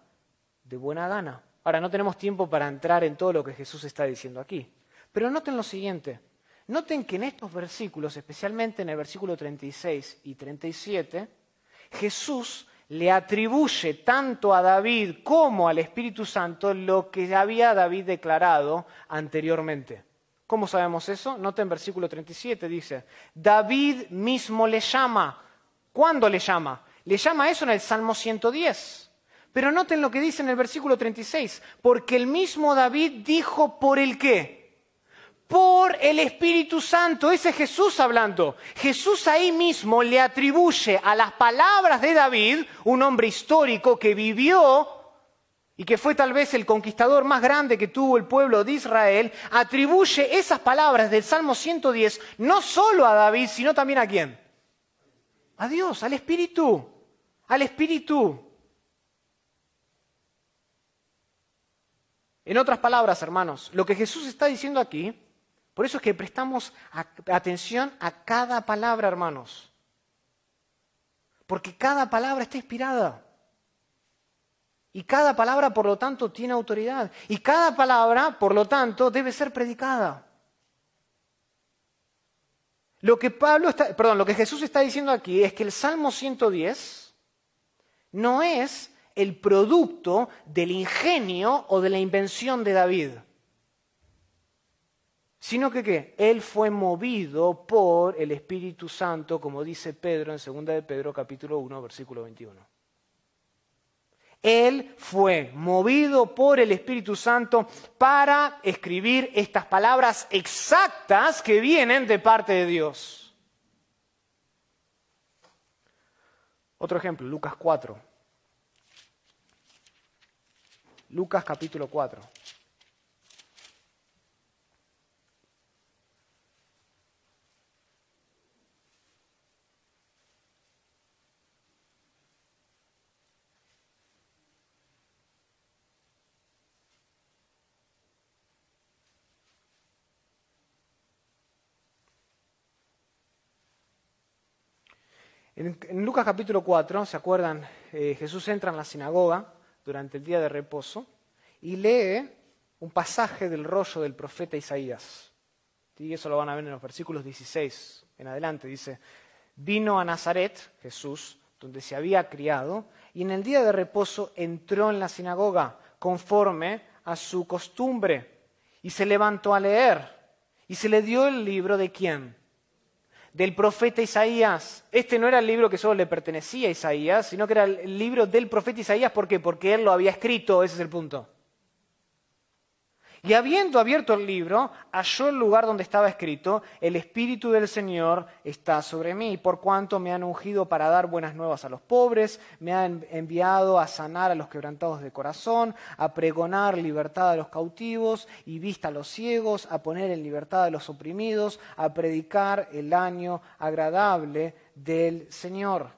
[SPEAKER 2] de buena gana. Ahora, no tenemos tiempo para entrar en todo lo que Jesús está diciendo aquí. Pero noten lo siguiente. Noten que en estos versículos, especialmente en el versículo 36 y 37, Jesús le atribuye tanto a David como al Espíritu Santo lo que había David declarado anteriormente. ¿Cómo sabemos eso? Noten versículo 37, dice, David mismo le llama. ¿Cuándo le llama? Le llama eso en el Salmo 110. Pero noten lo que dice en el versículo 36, porque el mismo David dijo por el qué. Por el Espíritu Santo, ese es Jesús hablando. Jesús ahí mismo le atribuye a las palabras de David, un hombre histórico que vivió y que fue tal vez el conquistador más grande que tuvo el pueblo de Israel, atribuye esas palabras del Salmo 110 no solo a David, sino también a quién? A Dios, al Espíritu, al Espíritu. En otras palabras, hermanos, lo que Jesús está diciendo aquí, por eso es que prestamos atención a cada palabra, hermanos. Porque cada palabra está inspirada. Y cada palabra, por lo tanto, tiene autoridad. Y cada palabra, por lo tanto, debe ser predicada. Lo que, Pablo está, perdón, lo que Jesús está diciendo aquí es que el Salmo 110 no es el producto del ingenio o de la invención de David, sino que. Él fue movido por el Espíritu Santo, como dice Pedro en 2 de Pedro capítulo 1, versículo 21. Él fue movido por el Espíritu Santo para escribir estas palabras exactas que vienen de parte de Dios. Otro ejemplo, Lucas 4. Lucas capítulo 4. En, Lucas capítulo 4, ¿se acuerdan? Eh, Jesús entra en la sinagoga durante el día de reposo y lee un pasaje del rollo del profeta Isaías. Y eso lo van a ver en los versículos 16 en adelante. Dice, vino a Nazaret, Jesús, donde se había criado, y en el día de reposo entró en la sinagoga conforme a su costumbre, y se levantó a leer, y se le dio el libro de quién? Del profeta Isaías. Este no era el libro que solo le pertenecía a Isaías, sino que era el libro del profeta Isaías. ¿Por qué? Porque él lo había escrito, ese es el punto. Y habiendo abierto el libro, halló el lugar donde estaba escrito, el Espíritu del Señor está sobre mí, por cuanto me han ungido para dar buenas nuevas a los pobres, me han enviado a sanar a los quebrantados de corazón, a pregonar libertad a los cautivos y vista a los ciegos, a poner en libertad a los oprimidos, a predicar el año agradable del Señor.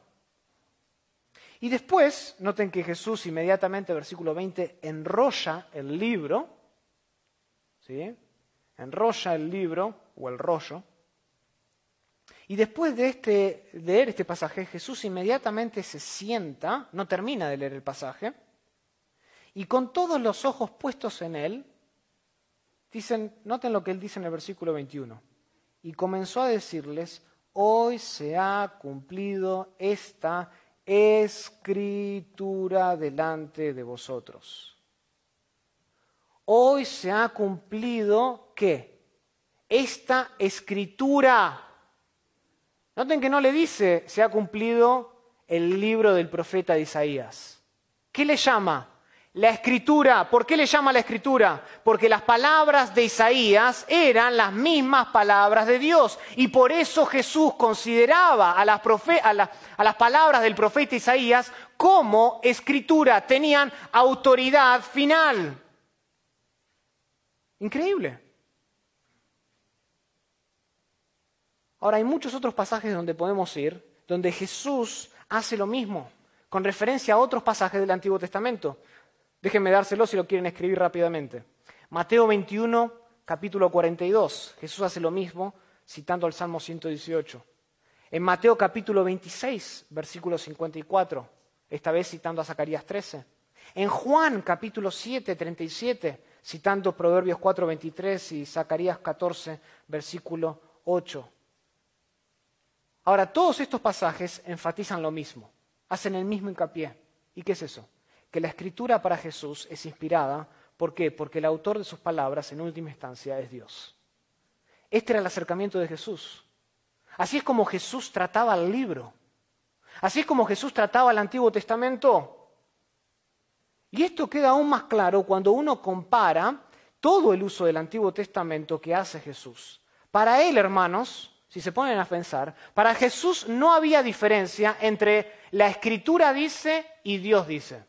[SPEAKER 2] Y después, noten que Jesús inmediatamente, versículo 20, enrolla el libro enrolla el libro o el rollo. Y después de este, leer este pasaje, Jesús inmediatamente se sienta, no termina de leer el pasaje, y con todos los ojos puestos en él, dicen, noten lo que él dice en el versículo 21, y comenzó a decirles, hoy se ha cumplido esta escritura delante de vosotros hoy se ha cumplido qué? Esta escritura. Noten que no le dice se ha cumplido el libro del profeta Isaías. ¿Qué le llama? La escritura. ¿Por qué le llama la escritura? Porque las palabras de Isaías eran las mismas palabras de Dios. Y por eso Jesús consideraba a las, a las palabras del profeta Isaías como escritura. Tenían autoridad final. Increíble. Ahora hay muchos otros pasajes donde podemos ir, donde Jesús hace lo mismo, con referencia a otros pasajes del Antiguo Testamento. Déjenme dárselo si lo quieren escribir rápidamente. Mateo 21, capítulo 42. Jesús hace lo mismo citando al Salmo 118. En Mateo capítulo 26, versículo 54, esta vez citando a Zacarías 13. En Juan capítulo 7, 37, citando Proverbios 4, 23 y Zacarías 14, versículo 8. Ahora, todos estos pasajes enfatizan lo mismo, hacen el mismo hincapié. ¿Y qué es eso? Que la escritura para Jesús es inspirada. ¿Por qué? Porque el autor de sus palabras, en última instancia, es Dios. Este era el acercamiento de Jesús. Así es como Jesús trataba el libro. Así es como Jesús trataba el Antiguo Testamento. Y esto queda aún más claro cuando uno compara todo el uso del Antiguo Testamento que hace Jesús. Para él, hermanos, si se ponen a pensar, para Jesús no había diferencia entre la escritura dice y Dios dice.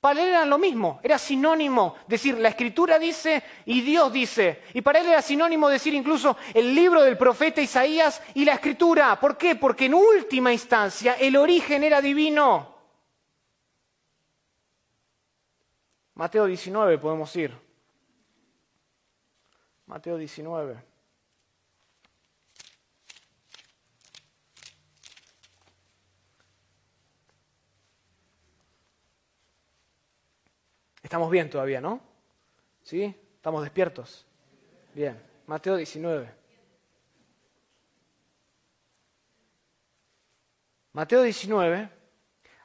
[SPEAKER 2] Para él era lo mismo, era sinónimo decir la escritura dice y Dios dice. Y para él era sinónimo decir incluso el libro del profeta Isaías y la escritura. ¿Por qué? Porque en última instancia el origen era divino. Mateo 19 podemos ir. Mateo 19. Estamos bien todavía, ¿no? ¿Sí? ¿Estamos despiertos? Bien. Mateo 19. Mateo 19.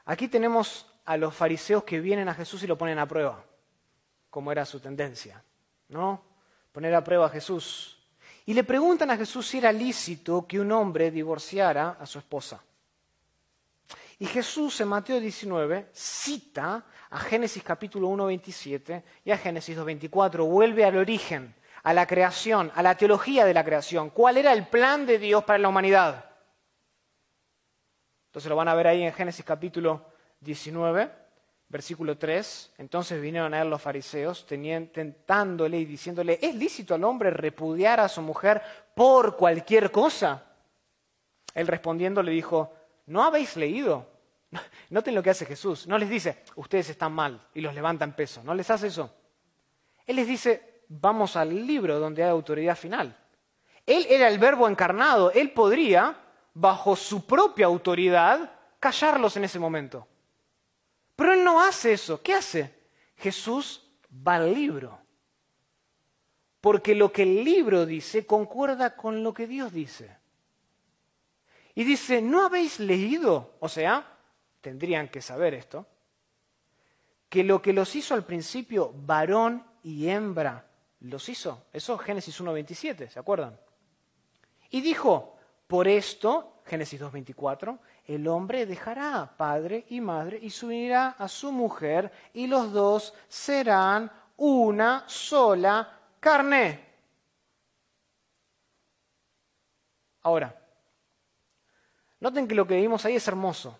[SPEAKER 2] Aquí tenemos a los fariseos que vienen a Jesús y lo ponen a prueba, como era su tendencia, ¿no? Poner a prueba a Jesús. Y le preguntan a Jesús si era lícito que un hombre divorciara a su esposa. Y Jesús en Mateo 19 cita a Génesis capítulo 1, 27 y a Génesis 2, 24. Vuelve al origen, a la creación, a la teología de la creación. ¿Cuál era el plan de Dios para la humanidad? Entonces lo van a ver ahí en Génesis capítulo 19, versículo 3. Entonces vinieron a él los fariseos, tentándole y diciéndole, ¿es lícito al hombre repudiar a su mujer por cualquier cosa? Él respondiendo le dijo, ¿no habéis leído <laughs> Noten lo que hace Jesús. No les dice, ustedes están mal y los levantan peso. No les hace eso. Él les dice, vamos al libro donde hay autoridad final. Él era el verbo encarnado. Él podría, bajo su propia autoridad, callarlos en ese momento. Pero él no hace eso. ¿Qué hace? Jesús va al libro. Porque lo que el libro dice concuerda con lo que Dios dice. Y dice, ¿no habéis leído? O sea, tendrían que saber esto, que lo que los hizo al principio varón y hembra los hizo. Eso Génesis 1.27, ¿se acuerdan? Y dijo, por esto, Génesis 2.24, el hombre dejará padre y madre y subirá a su mujer y los dos serán una sola carne. Ahora, noten que lo que vimos ahí es hermoso.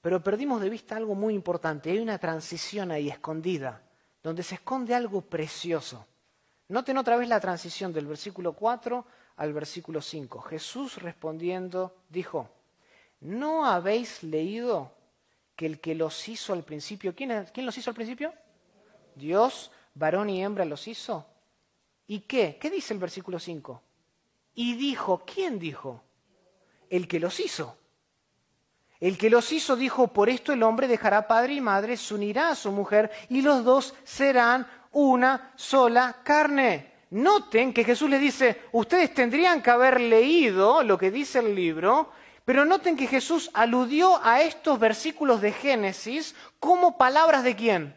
[SPEAKER 2] Pero perdimos de vista algo muy importante. Hay una transición ahí escondida, donde se esconde algo precioso. Noten otra vez la transición del versículo 4 al versículo 5. Jesús respondiendo dijo, ¿no habéis leído que el que los hizo al principio, ¿quién, ¿quién los hizo al principio? Dios, varón y hembra los hizo. ¿Y qué? ¿Qué dice el versículo 5? Y dijo, ¿quién dijo? El que los hizo. El que los hizo dijo, por esto el hombre dejará padre y madre, se unirá a su mujer y los dos serán una sola carne. Noten que Jesús le dice, ustedes tendrían que haber leído lo que dice el libro, pero noten que Jesús aludió a estos versículos de Génesis como palabras de quién?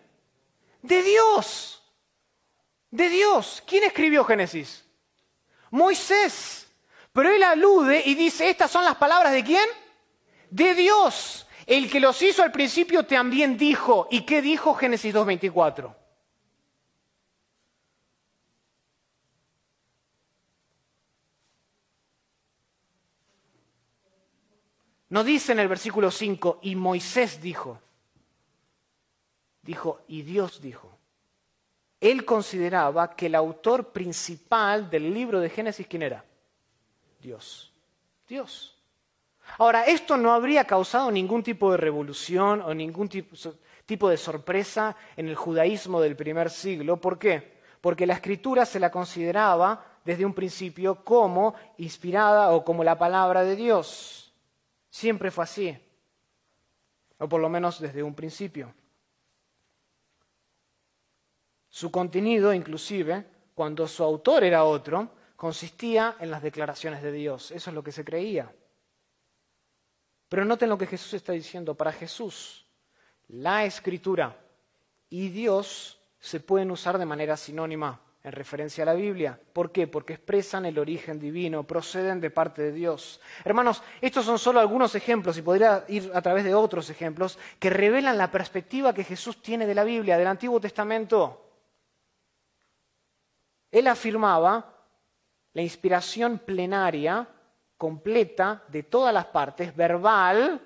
[SPEAKER 2] De Dios. De Dios. ¿Quién escribió Génesis? Moisés. Pero él alude y dice, estas son las palabras de quién? de Dios. El que los hizo al principio también dijo. ¿Y qué dijo Génesis 2.24? No dice en el versículo 5, y Moisés dijo. Dijo, y Dios dijo. Él consideraba que el autor principal del libro de Génesis, ¿quién era? Dios. Dios. Ahora, esto no habría causado ningún tipo de revolución o ningún tipo de sorpresa en el judaísmo del primer siglo. ¿Por qué? Porque la escritura se la consideraba desde un principio como inspirada o como la palabra de Dios. Siempre fue así, o por lo menos desde un principio. Su contenido, inclusive, cuando su autor era otro, consistía en las declaraciones de Dios. Eso es lo que se creía. Pero noten lo que Jesús está diciendo. Para Jesús, la escritura y Dios se pueden usar de manera sinónima en referencia a la Biblia. ¿Por qué? Porque expresan el origen divino, proceden de parte de Dios. Hermanos, estos son solo algunos ejemplos, y podría ir a través de otros ejemplos, que revelan la perspectiva que Jesús tiene de la Biblia, del Antiguo Testamento. Él afirmaba la inspiración plenaria, completa, de todas las partes, verbal,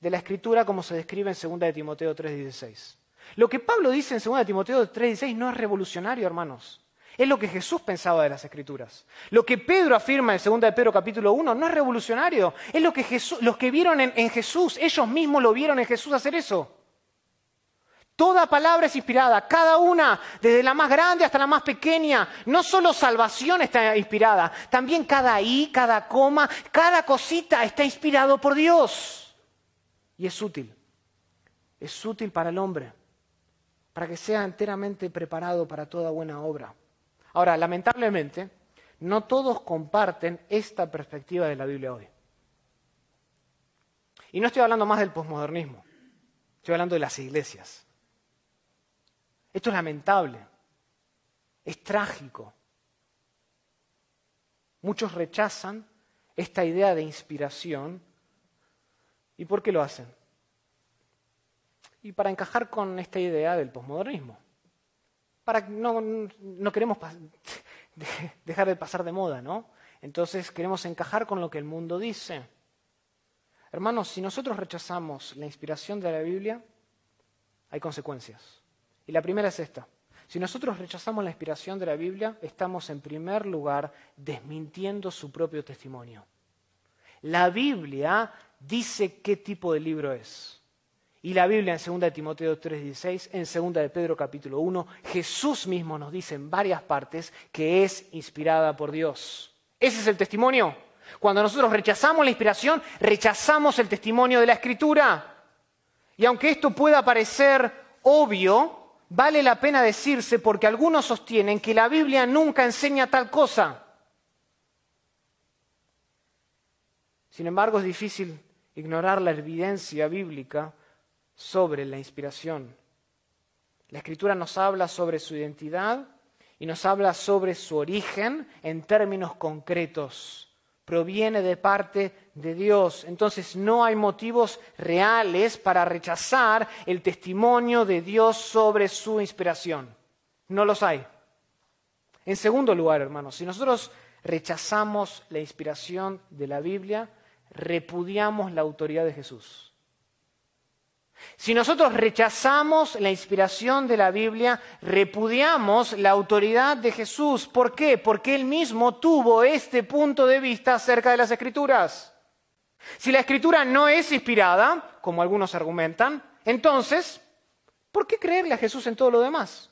[SPEAKER 2] de la escritura como se describe en 2 de Timoteo 3:16. Lo que Pablo dice en 2 de Timoteo 3:16 no es revolucionario, hermanos. Es lo que Jesús pensaba de las escrituras. Lo que Pedro afirma en 2 de Pedro capítulo 1 no es revolucionario. Es lo que Jesús, los que vieron en Jesús, ellos mismos lo vieron en Jesús hacer eso. Toda palabra es inspirada, cada una, desde la más grande hasta la más pequeña. No solo salvación está inspirada, también cada i, cada coma, cada cosita está inspirado por Dios. Y es útil. Es útil para el hombre, para que sea enteramente preparado para toda buena obra. Ahora, lamentablemente, no todos comparten esta perspectiva de la Biblia hoy. Y no estoy hablando más del posmodernismo, estoy hablando de las iglesias. Esto es lamentable, es trágico. Muchos rechazan esta idea de inspiración. ¿Y por qué lo hacen? Y para encajar con esta idea del posmodernismo. Para no, no queremos <laughs> dejar de pasar de moda, ¿no? Entonces queremos encajar con lo que el mundo dice. Hermanos, si nosotros rechazamos la inspiración de la Biblia, hay consecuencias. Y la primera es esta. Si nosotros rechazamos la inspiración de la Biblia, estamos en primer lugar desmintiendo su propio testimonio. La Biblia dice qué tipo de libro es. Y la Biblia en 2 de Timoteo 3:16, en 2 de Pedro capítulo 1, Jesús mismo nos dice en varias partes que es inspirada por Dios. Ese es el testimonio. Cuando nosotros rechazamos la inspiración, rechazamos el testimonio de la Escritura. Y aunque esto pueda parecer obvio, vale la pena decirse porque algunos sostienen que la Biblia nunca enseña tal cosa. Sin embargo, es difícil ignorar la evidencia bíblica sobre la inspiración. La escritura nos habla sobre su identidad y nos habla sobre su origen en términos concretos proviene de parte de Dios. Entonces no hay motivos reales para rechazar el testimonio de Dios sobre su inspiración. No los hay. En segundo lugar, hermanos, si nosotros rechazamos la inspiración de la Biblia, repudiamos la autoridad de Jesús. Si nosotros rechazamos la inspiración de la Biblia, repudiamos la autoridad de Jesús. ¿Por qué? Porque él mismo tuvo este punto de vista acerca de las escrituras. Si la escritura no es inspirada, como algunos argumentan, entonces, ¿por qué creerle a Jesús en todo lo demás?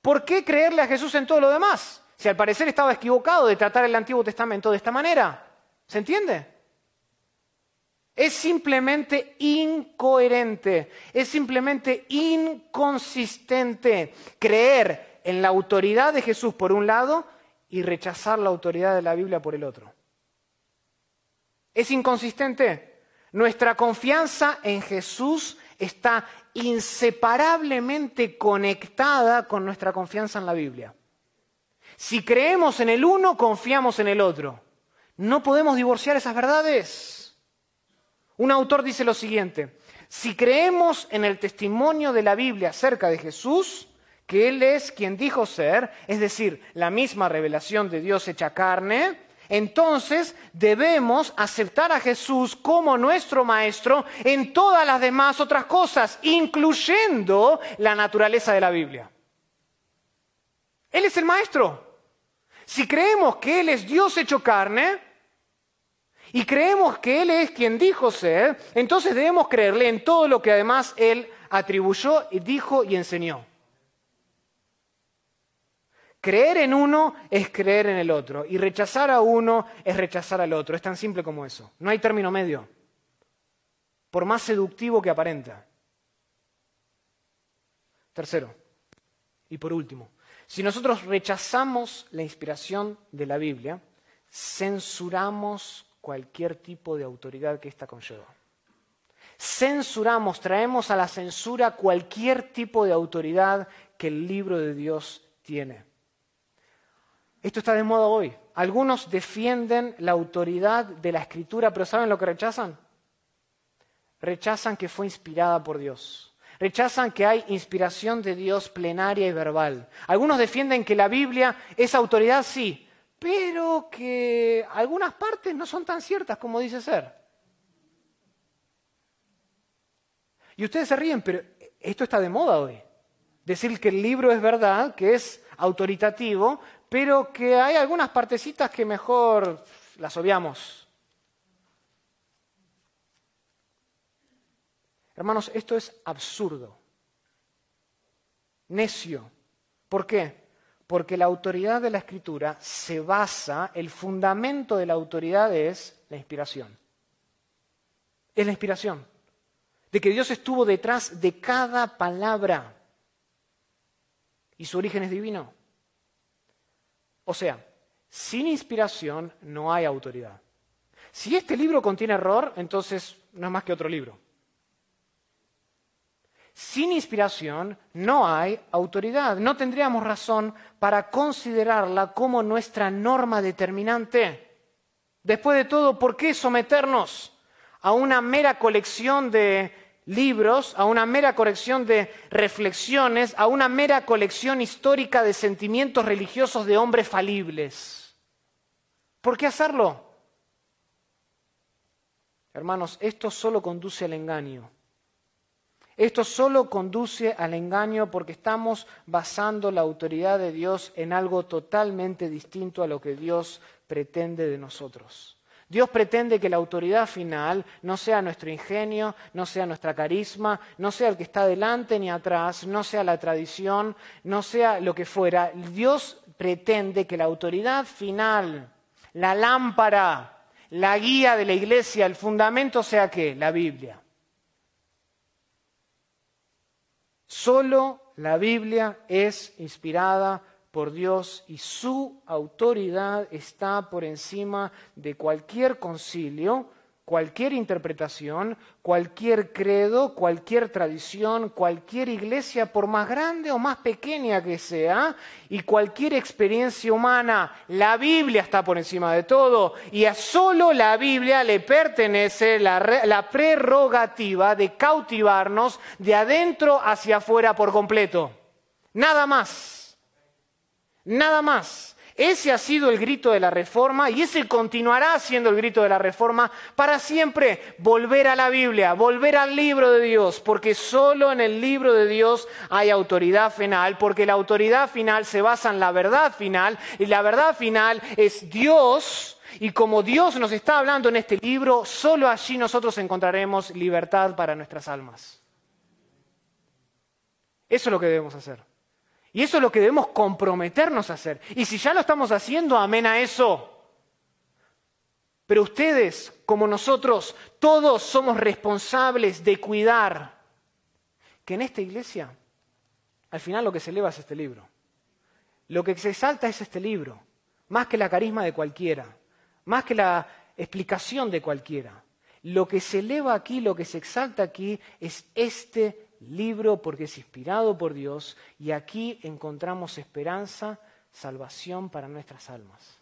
[SPEAKER 2] ¿Por qué creerle a Jesús en todo lo demás? Si al parecer estaba equivocado de tratar el Antiguo Testamento de esta manera. ¿Se entiende? Es simplemente incoherente, es simplemente inconsistente creer en la autoridad de Jesús por un lado y rechazar la autoridad de la Biblia por el otro. Es inconsistente. Nuestra confianza en Jesús está inseparablemente conectada con nuestra confianza en la Biblia. Si creemos en el uno, confiamos en el otro. No podemos divorciar esas verdades. Un autor dice lo siguiente, si creemos en el testimonio de la Biblia acerca de Jesús, que Él es quien dijo ser, es decir, la misma revelación de Dios hecha carne, entonces debemos aceptar a Jesús como nuestro Maestro en todas las demás otras cosas, incluyendo la naturaleza de la Biblia. Él es el Maestro. Si creemos que Él es Dios hecho carne, y creemos que Él es quien dijo ser, entonces debemos creerle en todo lo que además Él atribuyó, dijo y enseñó. Creer en uno es creer en el otro y rechazar a uno es rechazar al otro. Es tan simple como eso. No hay término medio, por más seductivo que aparenta. Tercero, y por último, si nosotros rechazamos la inspiración de la Biblia, censuramos cualquier tipo de autoridad que ésta conlleva. Censuramos, traemos a la censura cualquier tipo de autoridad que el libro de Dios tiene. Esto está de moda hoy. Algunos defienden la autoridad de la escritura, pero ¿saben lo que rechazan? Rechazan que fue inspirada por Dios. Rechazan que hay inspiración de Dios plenaria y verbal. Algunos defienden que la Biblia es autoridad, sí, pero que algunas partes no son tan ciertas como dice ser. Y ustedes se ríen, pero esto está de moda hoy. Decir que el libro es verdad, que es autoritativo, pero que hay algunas partecitas que mejor las obviamos. Hermanos, esto es absurdo, necio. ¿Por qué? Porque la autoridad de la escritura se basa, el fundamento de la autoridad es la inspiración. Es la inspiración. De que Dios estuvo detrás de cada palabra. Y su origen es divino. O sea, sin inspiración no hay autoridad. Si este libro contiene error, entonces no es más que otro libro. Sin inspiración no hay autoridad. No tendríamos razón para considerarla como nuestra norma determinante. Después de todo, ¿por qué someternos a una mera colección de libros, a una mera colección de reflexiones, a una mera colección histórica de sentimientos religiosos de hombres falibles? ¿Por qué hacerlo? Hermanos, esto solo conduce al engaño. Esto solo conduce al engaño porque estamos basando la autoridad de Dios en algo totalmente distinto a lo que Dios pretende de nosotros. Dios pretende que la autoridad final no sea nuestro ingenio, no sea nuestra carisma, no sea el que está delante ni atrás, no sea la tradición, no sea lo que fuera. Dios pretende que la autoridad final, la lámpara, la guía de la iglesia, el fundamento sea qué? La Biblia. Solo la Biblia es inspirada por Dios y su autoridad está por encima de cualquier concilio, cualquier interpretación, cualquier credo, cualquier tradición, cualquier iglesia, por más grande o más pequeña que sea, y cualquier experiencia humana. La Biblia está por encima de todo y a solo la Biblia le pertenece la, prerrogativa de cautivarnos de adentro hacia afuera por completo. Nada más. Nada más. Ese ha sido el grito de la reforma y ese continuará siendo el grito de la reforma para siempre. Volver a la Biblia, volver al libro de Dios, porque solo en el libro de Dios hay autoridad final, porque la autoridad final se basa en la verdad final y la verdad final es Dios. Y como Dios nos está hablando en este libro, solo allí nosotros encontraremos libertad para nuestras almas. Eso es lo que debemos hacer. Y eso es lo que debemos comprometernos a hacer. Y si ya lo estamos haciendo, amén a eso. Pero ustedes, como nosotros, todos somos responsables de cuidar que en esta iglesia, al final lo que se eleva es este libro. Lo que se exalta es este libro, más que la carisma de cualquiera, más que la explicación de cualquiera. Lo que se eleva aquí, lo que se exalta aquí, es este libro porque es inspirado por Dios y aquí encontramos esperanza, salvación para nuestras almas.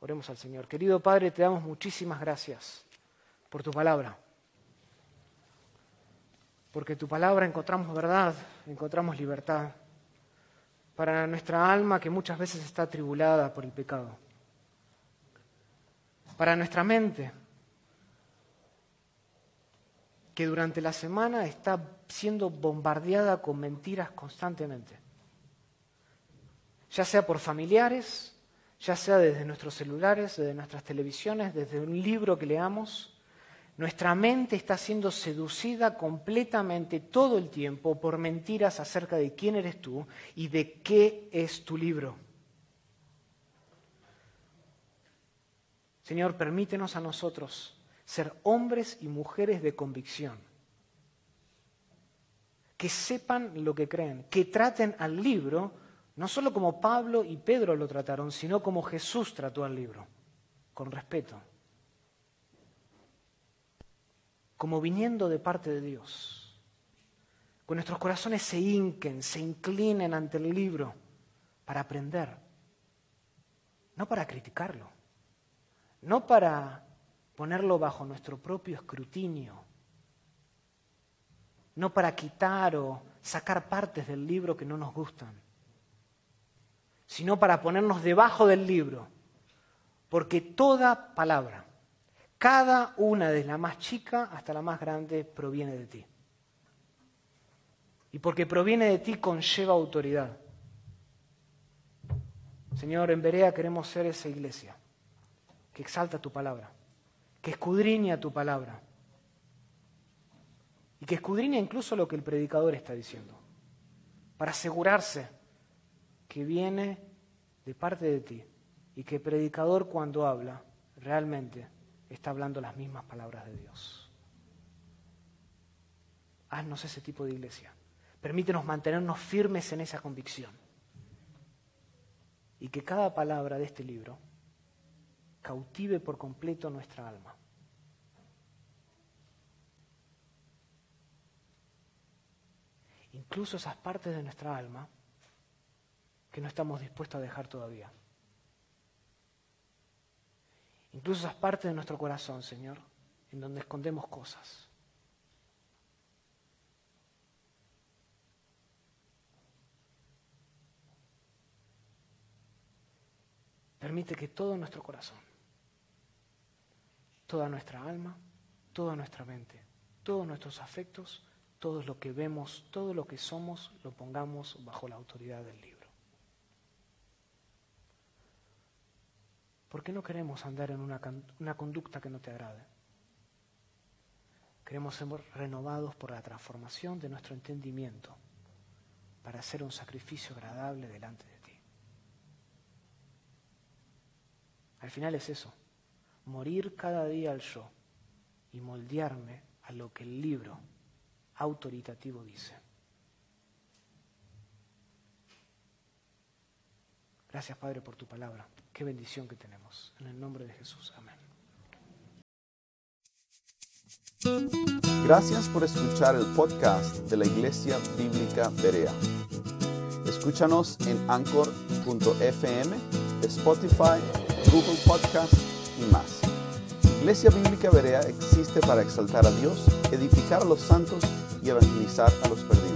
[SPEAKER 2] Oremos al Señor. Querido Padre, te damos muchísimas gracias por tu palabra. Porque tu palabra encontramos verdad, encontramos libertad para nuestra alma que muchas veces está atribulada por el pecado. Para nuestra mente que durante la semana está siendo bombardeada con mentiras constantemente. Ya sea por familiares, ya sea desde nuestros celulares, desde nuestras televisiones, desde un libro que leamos, nuestra mente está siendo seducida completamente todo el tiempo por mentiras acerca de quién eres tú y de qué es tu libro. Señor, permítenos a nosotros ser hombres y mujeres de convicción, que sepan lo que creen, que traten al libro no solo como Pablo y Pedro lo trataron, sino como Jesús trató al libro, con respeto, como viniendo de parte de Dios. Con nuestros corazones se hinquen, se inclinen ante el libro para aprender, no para criticarlo, no para ponerlo bajo nuestro propio escrutinio, no para quitar o sacar partes del libro que no nos gustan sino para ponernos debajo del libro. Porque toda palabra, cada una de la más chica hasta la más grande, proviene de ti. Y porque proviene de ti conlleva autoridad. Señor, en Berea queremos ser esa iglesia que exalta tu palabra, que escudriña tu palabra y que escudriña incluso lo que el predicador está diciendo, para asegurarse que viene de parte de ti y que el predicador cuando habla realmente está hablando las mismas palabras de Dios. Haznos ese tipo de iglesia. Permítenos mantenernos firmes en esa convicción. Y que cada palabra de este libro cautive por completo nuestra alma. Incluso esas partes de nuestra alma que no estamos dispuestos a dejar todavía. Incluso esas partes de nuestro corazón, Señor, en donde escondemos cosas. Permite que todo nuestro corazón, toda nuestra alma, toda nuestra mente, todos nuestros afectos, todo lo que vemos, todo lo que somos, lo pongamos bajo la autoridad del libro. ¿Por qué no queremos andar en una, conducta que no te agrade? Queremos ser renovados por la transformación de nuestro entendimiento para hacer un sacrificio agradable delante de ti. Al final es eso, morir cada día al yo y moldearme a lo que el libro autoritativo dice. Gracias Padre por tu palabra. Qué bendición que tenemos. En el nombre de Jesús. Amén.
[SPEAKER 1] Gracias por escuchar el podcast de la Iglesia Bíblica Berea. Escúchanos en anchor.fm, Spotify, Google Podcast más. Iglesia Bíblica Berea existe para exaltar a Dios, edificar a los santos y evangelizar a los perdidos.